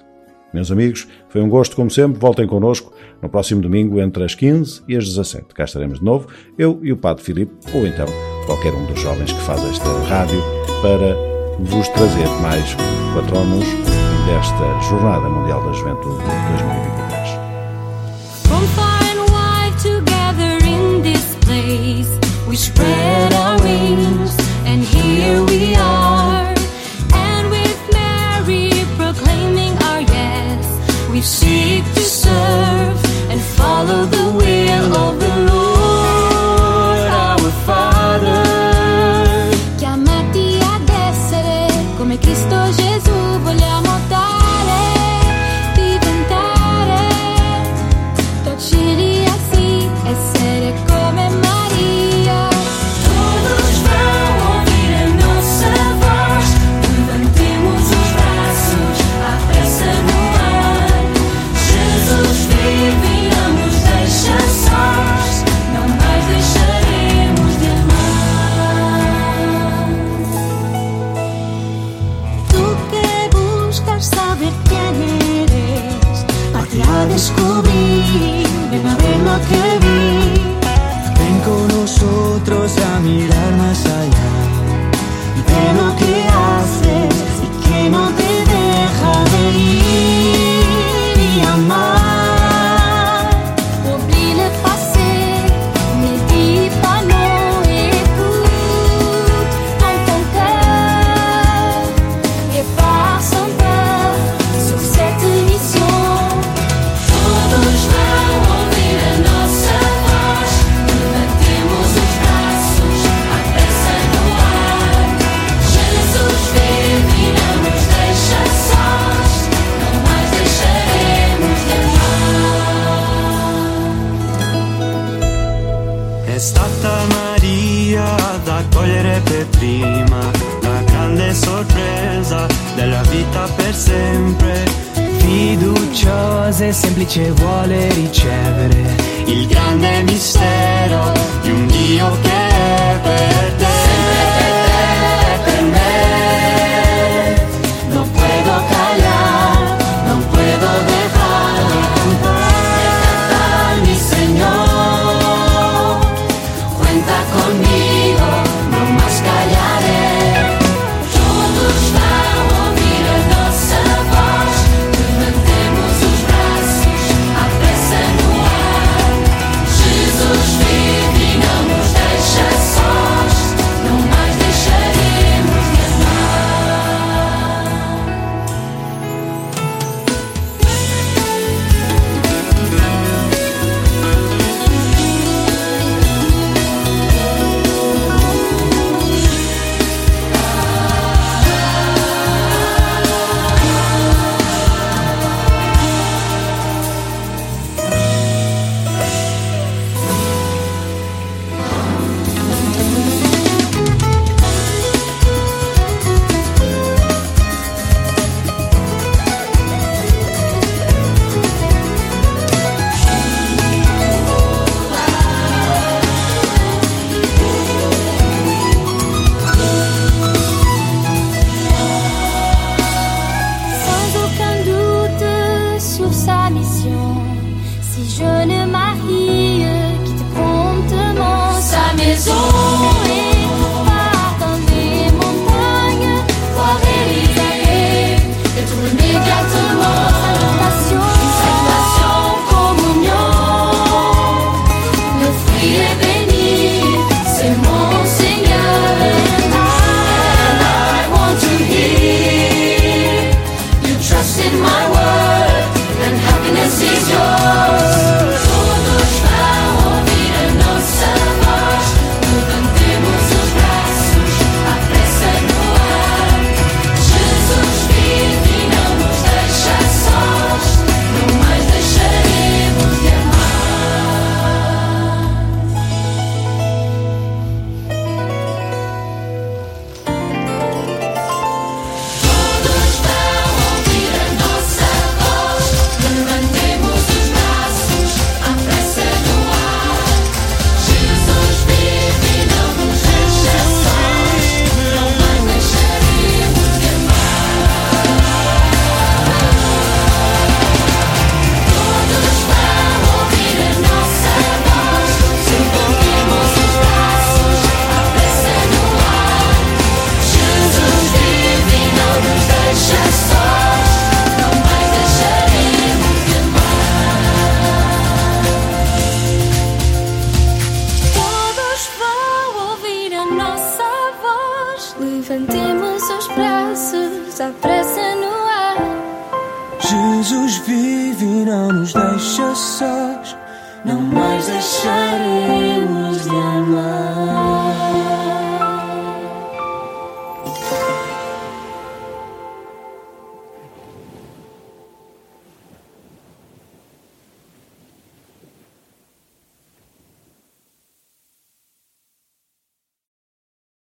S1: Meus amigos, foi um gosto como sempre. Voltem connosco no próximo domingo entre as 15 e as 17. Cá estaremos de novo, eu e o Padre Filipe, ou então qualquer um dos jovens que faz esta rádio, para vos trazer mais patronos desta Jornada Mundial da Juventude de 2023.
S5: From far and wide together in this place, we spread our wings, and here we are. And with Mary proclaiming our yes, we seek to serve and follow the will of the
S6: cogliere per prima la grande sorpresa della vita per sempre. Fiduciosa e semplice vuole ricevere il grande mistero di un Dio che è per te.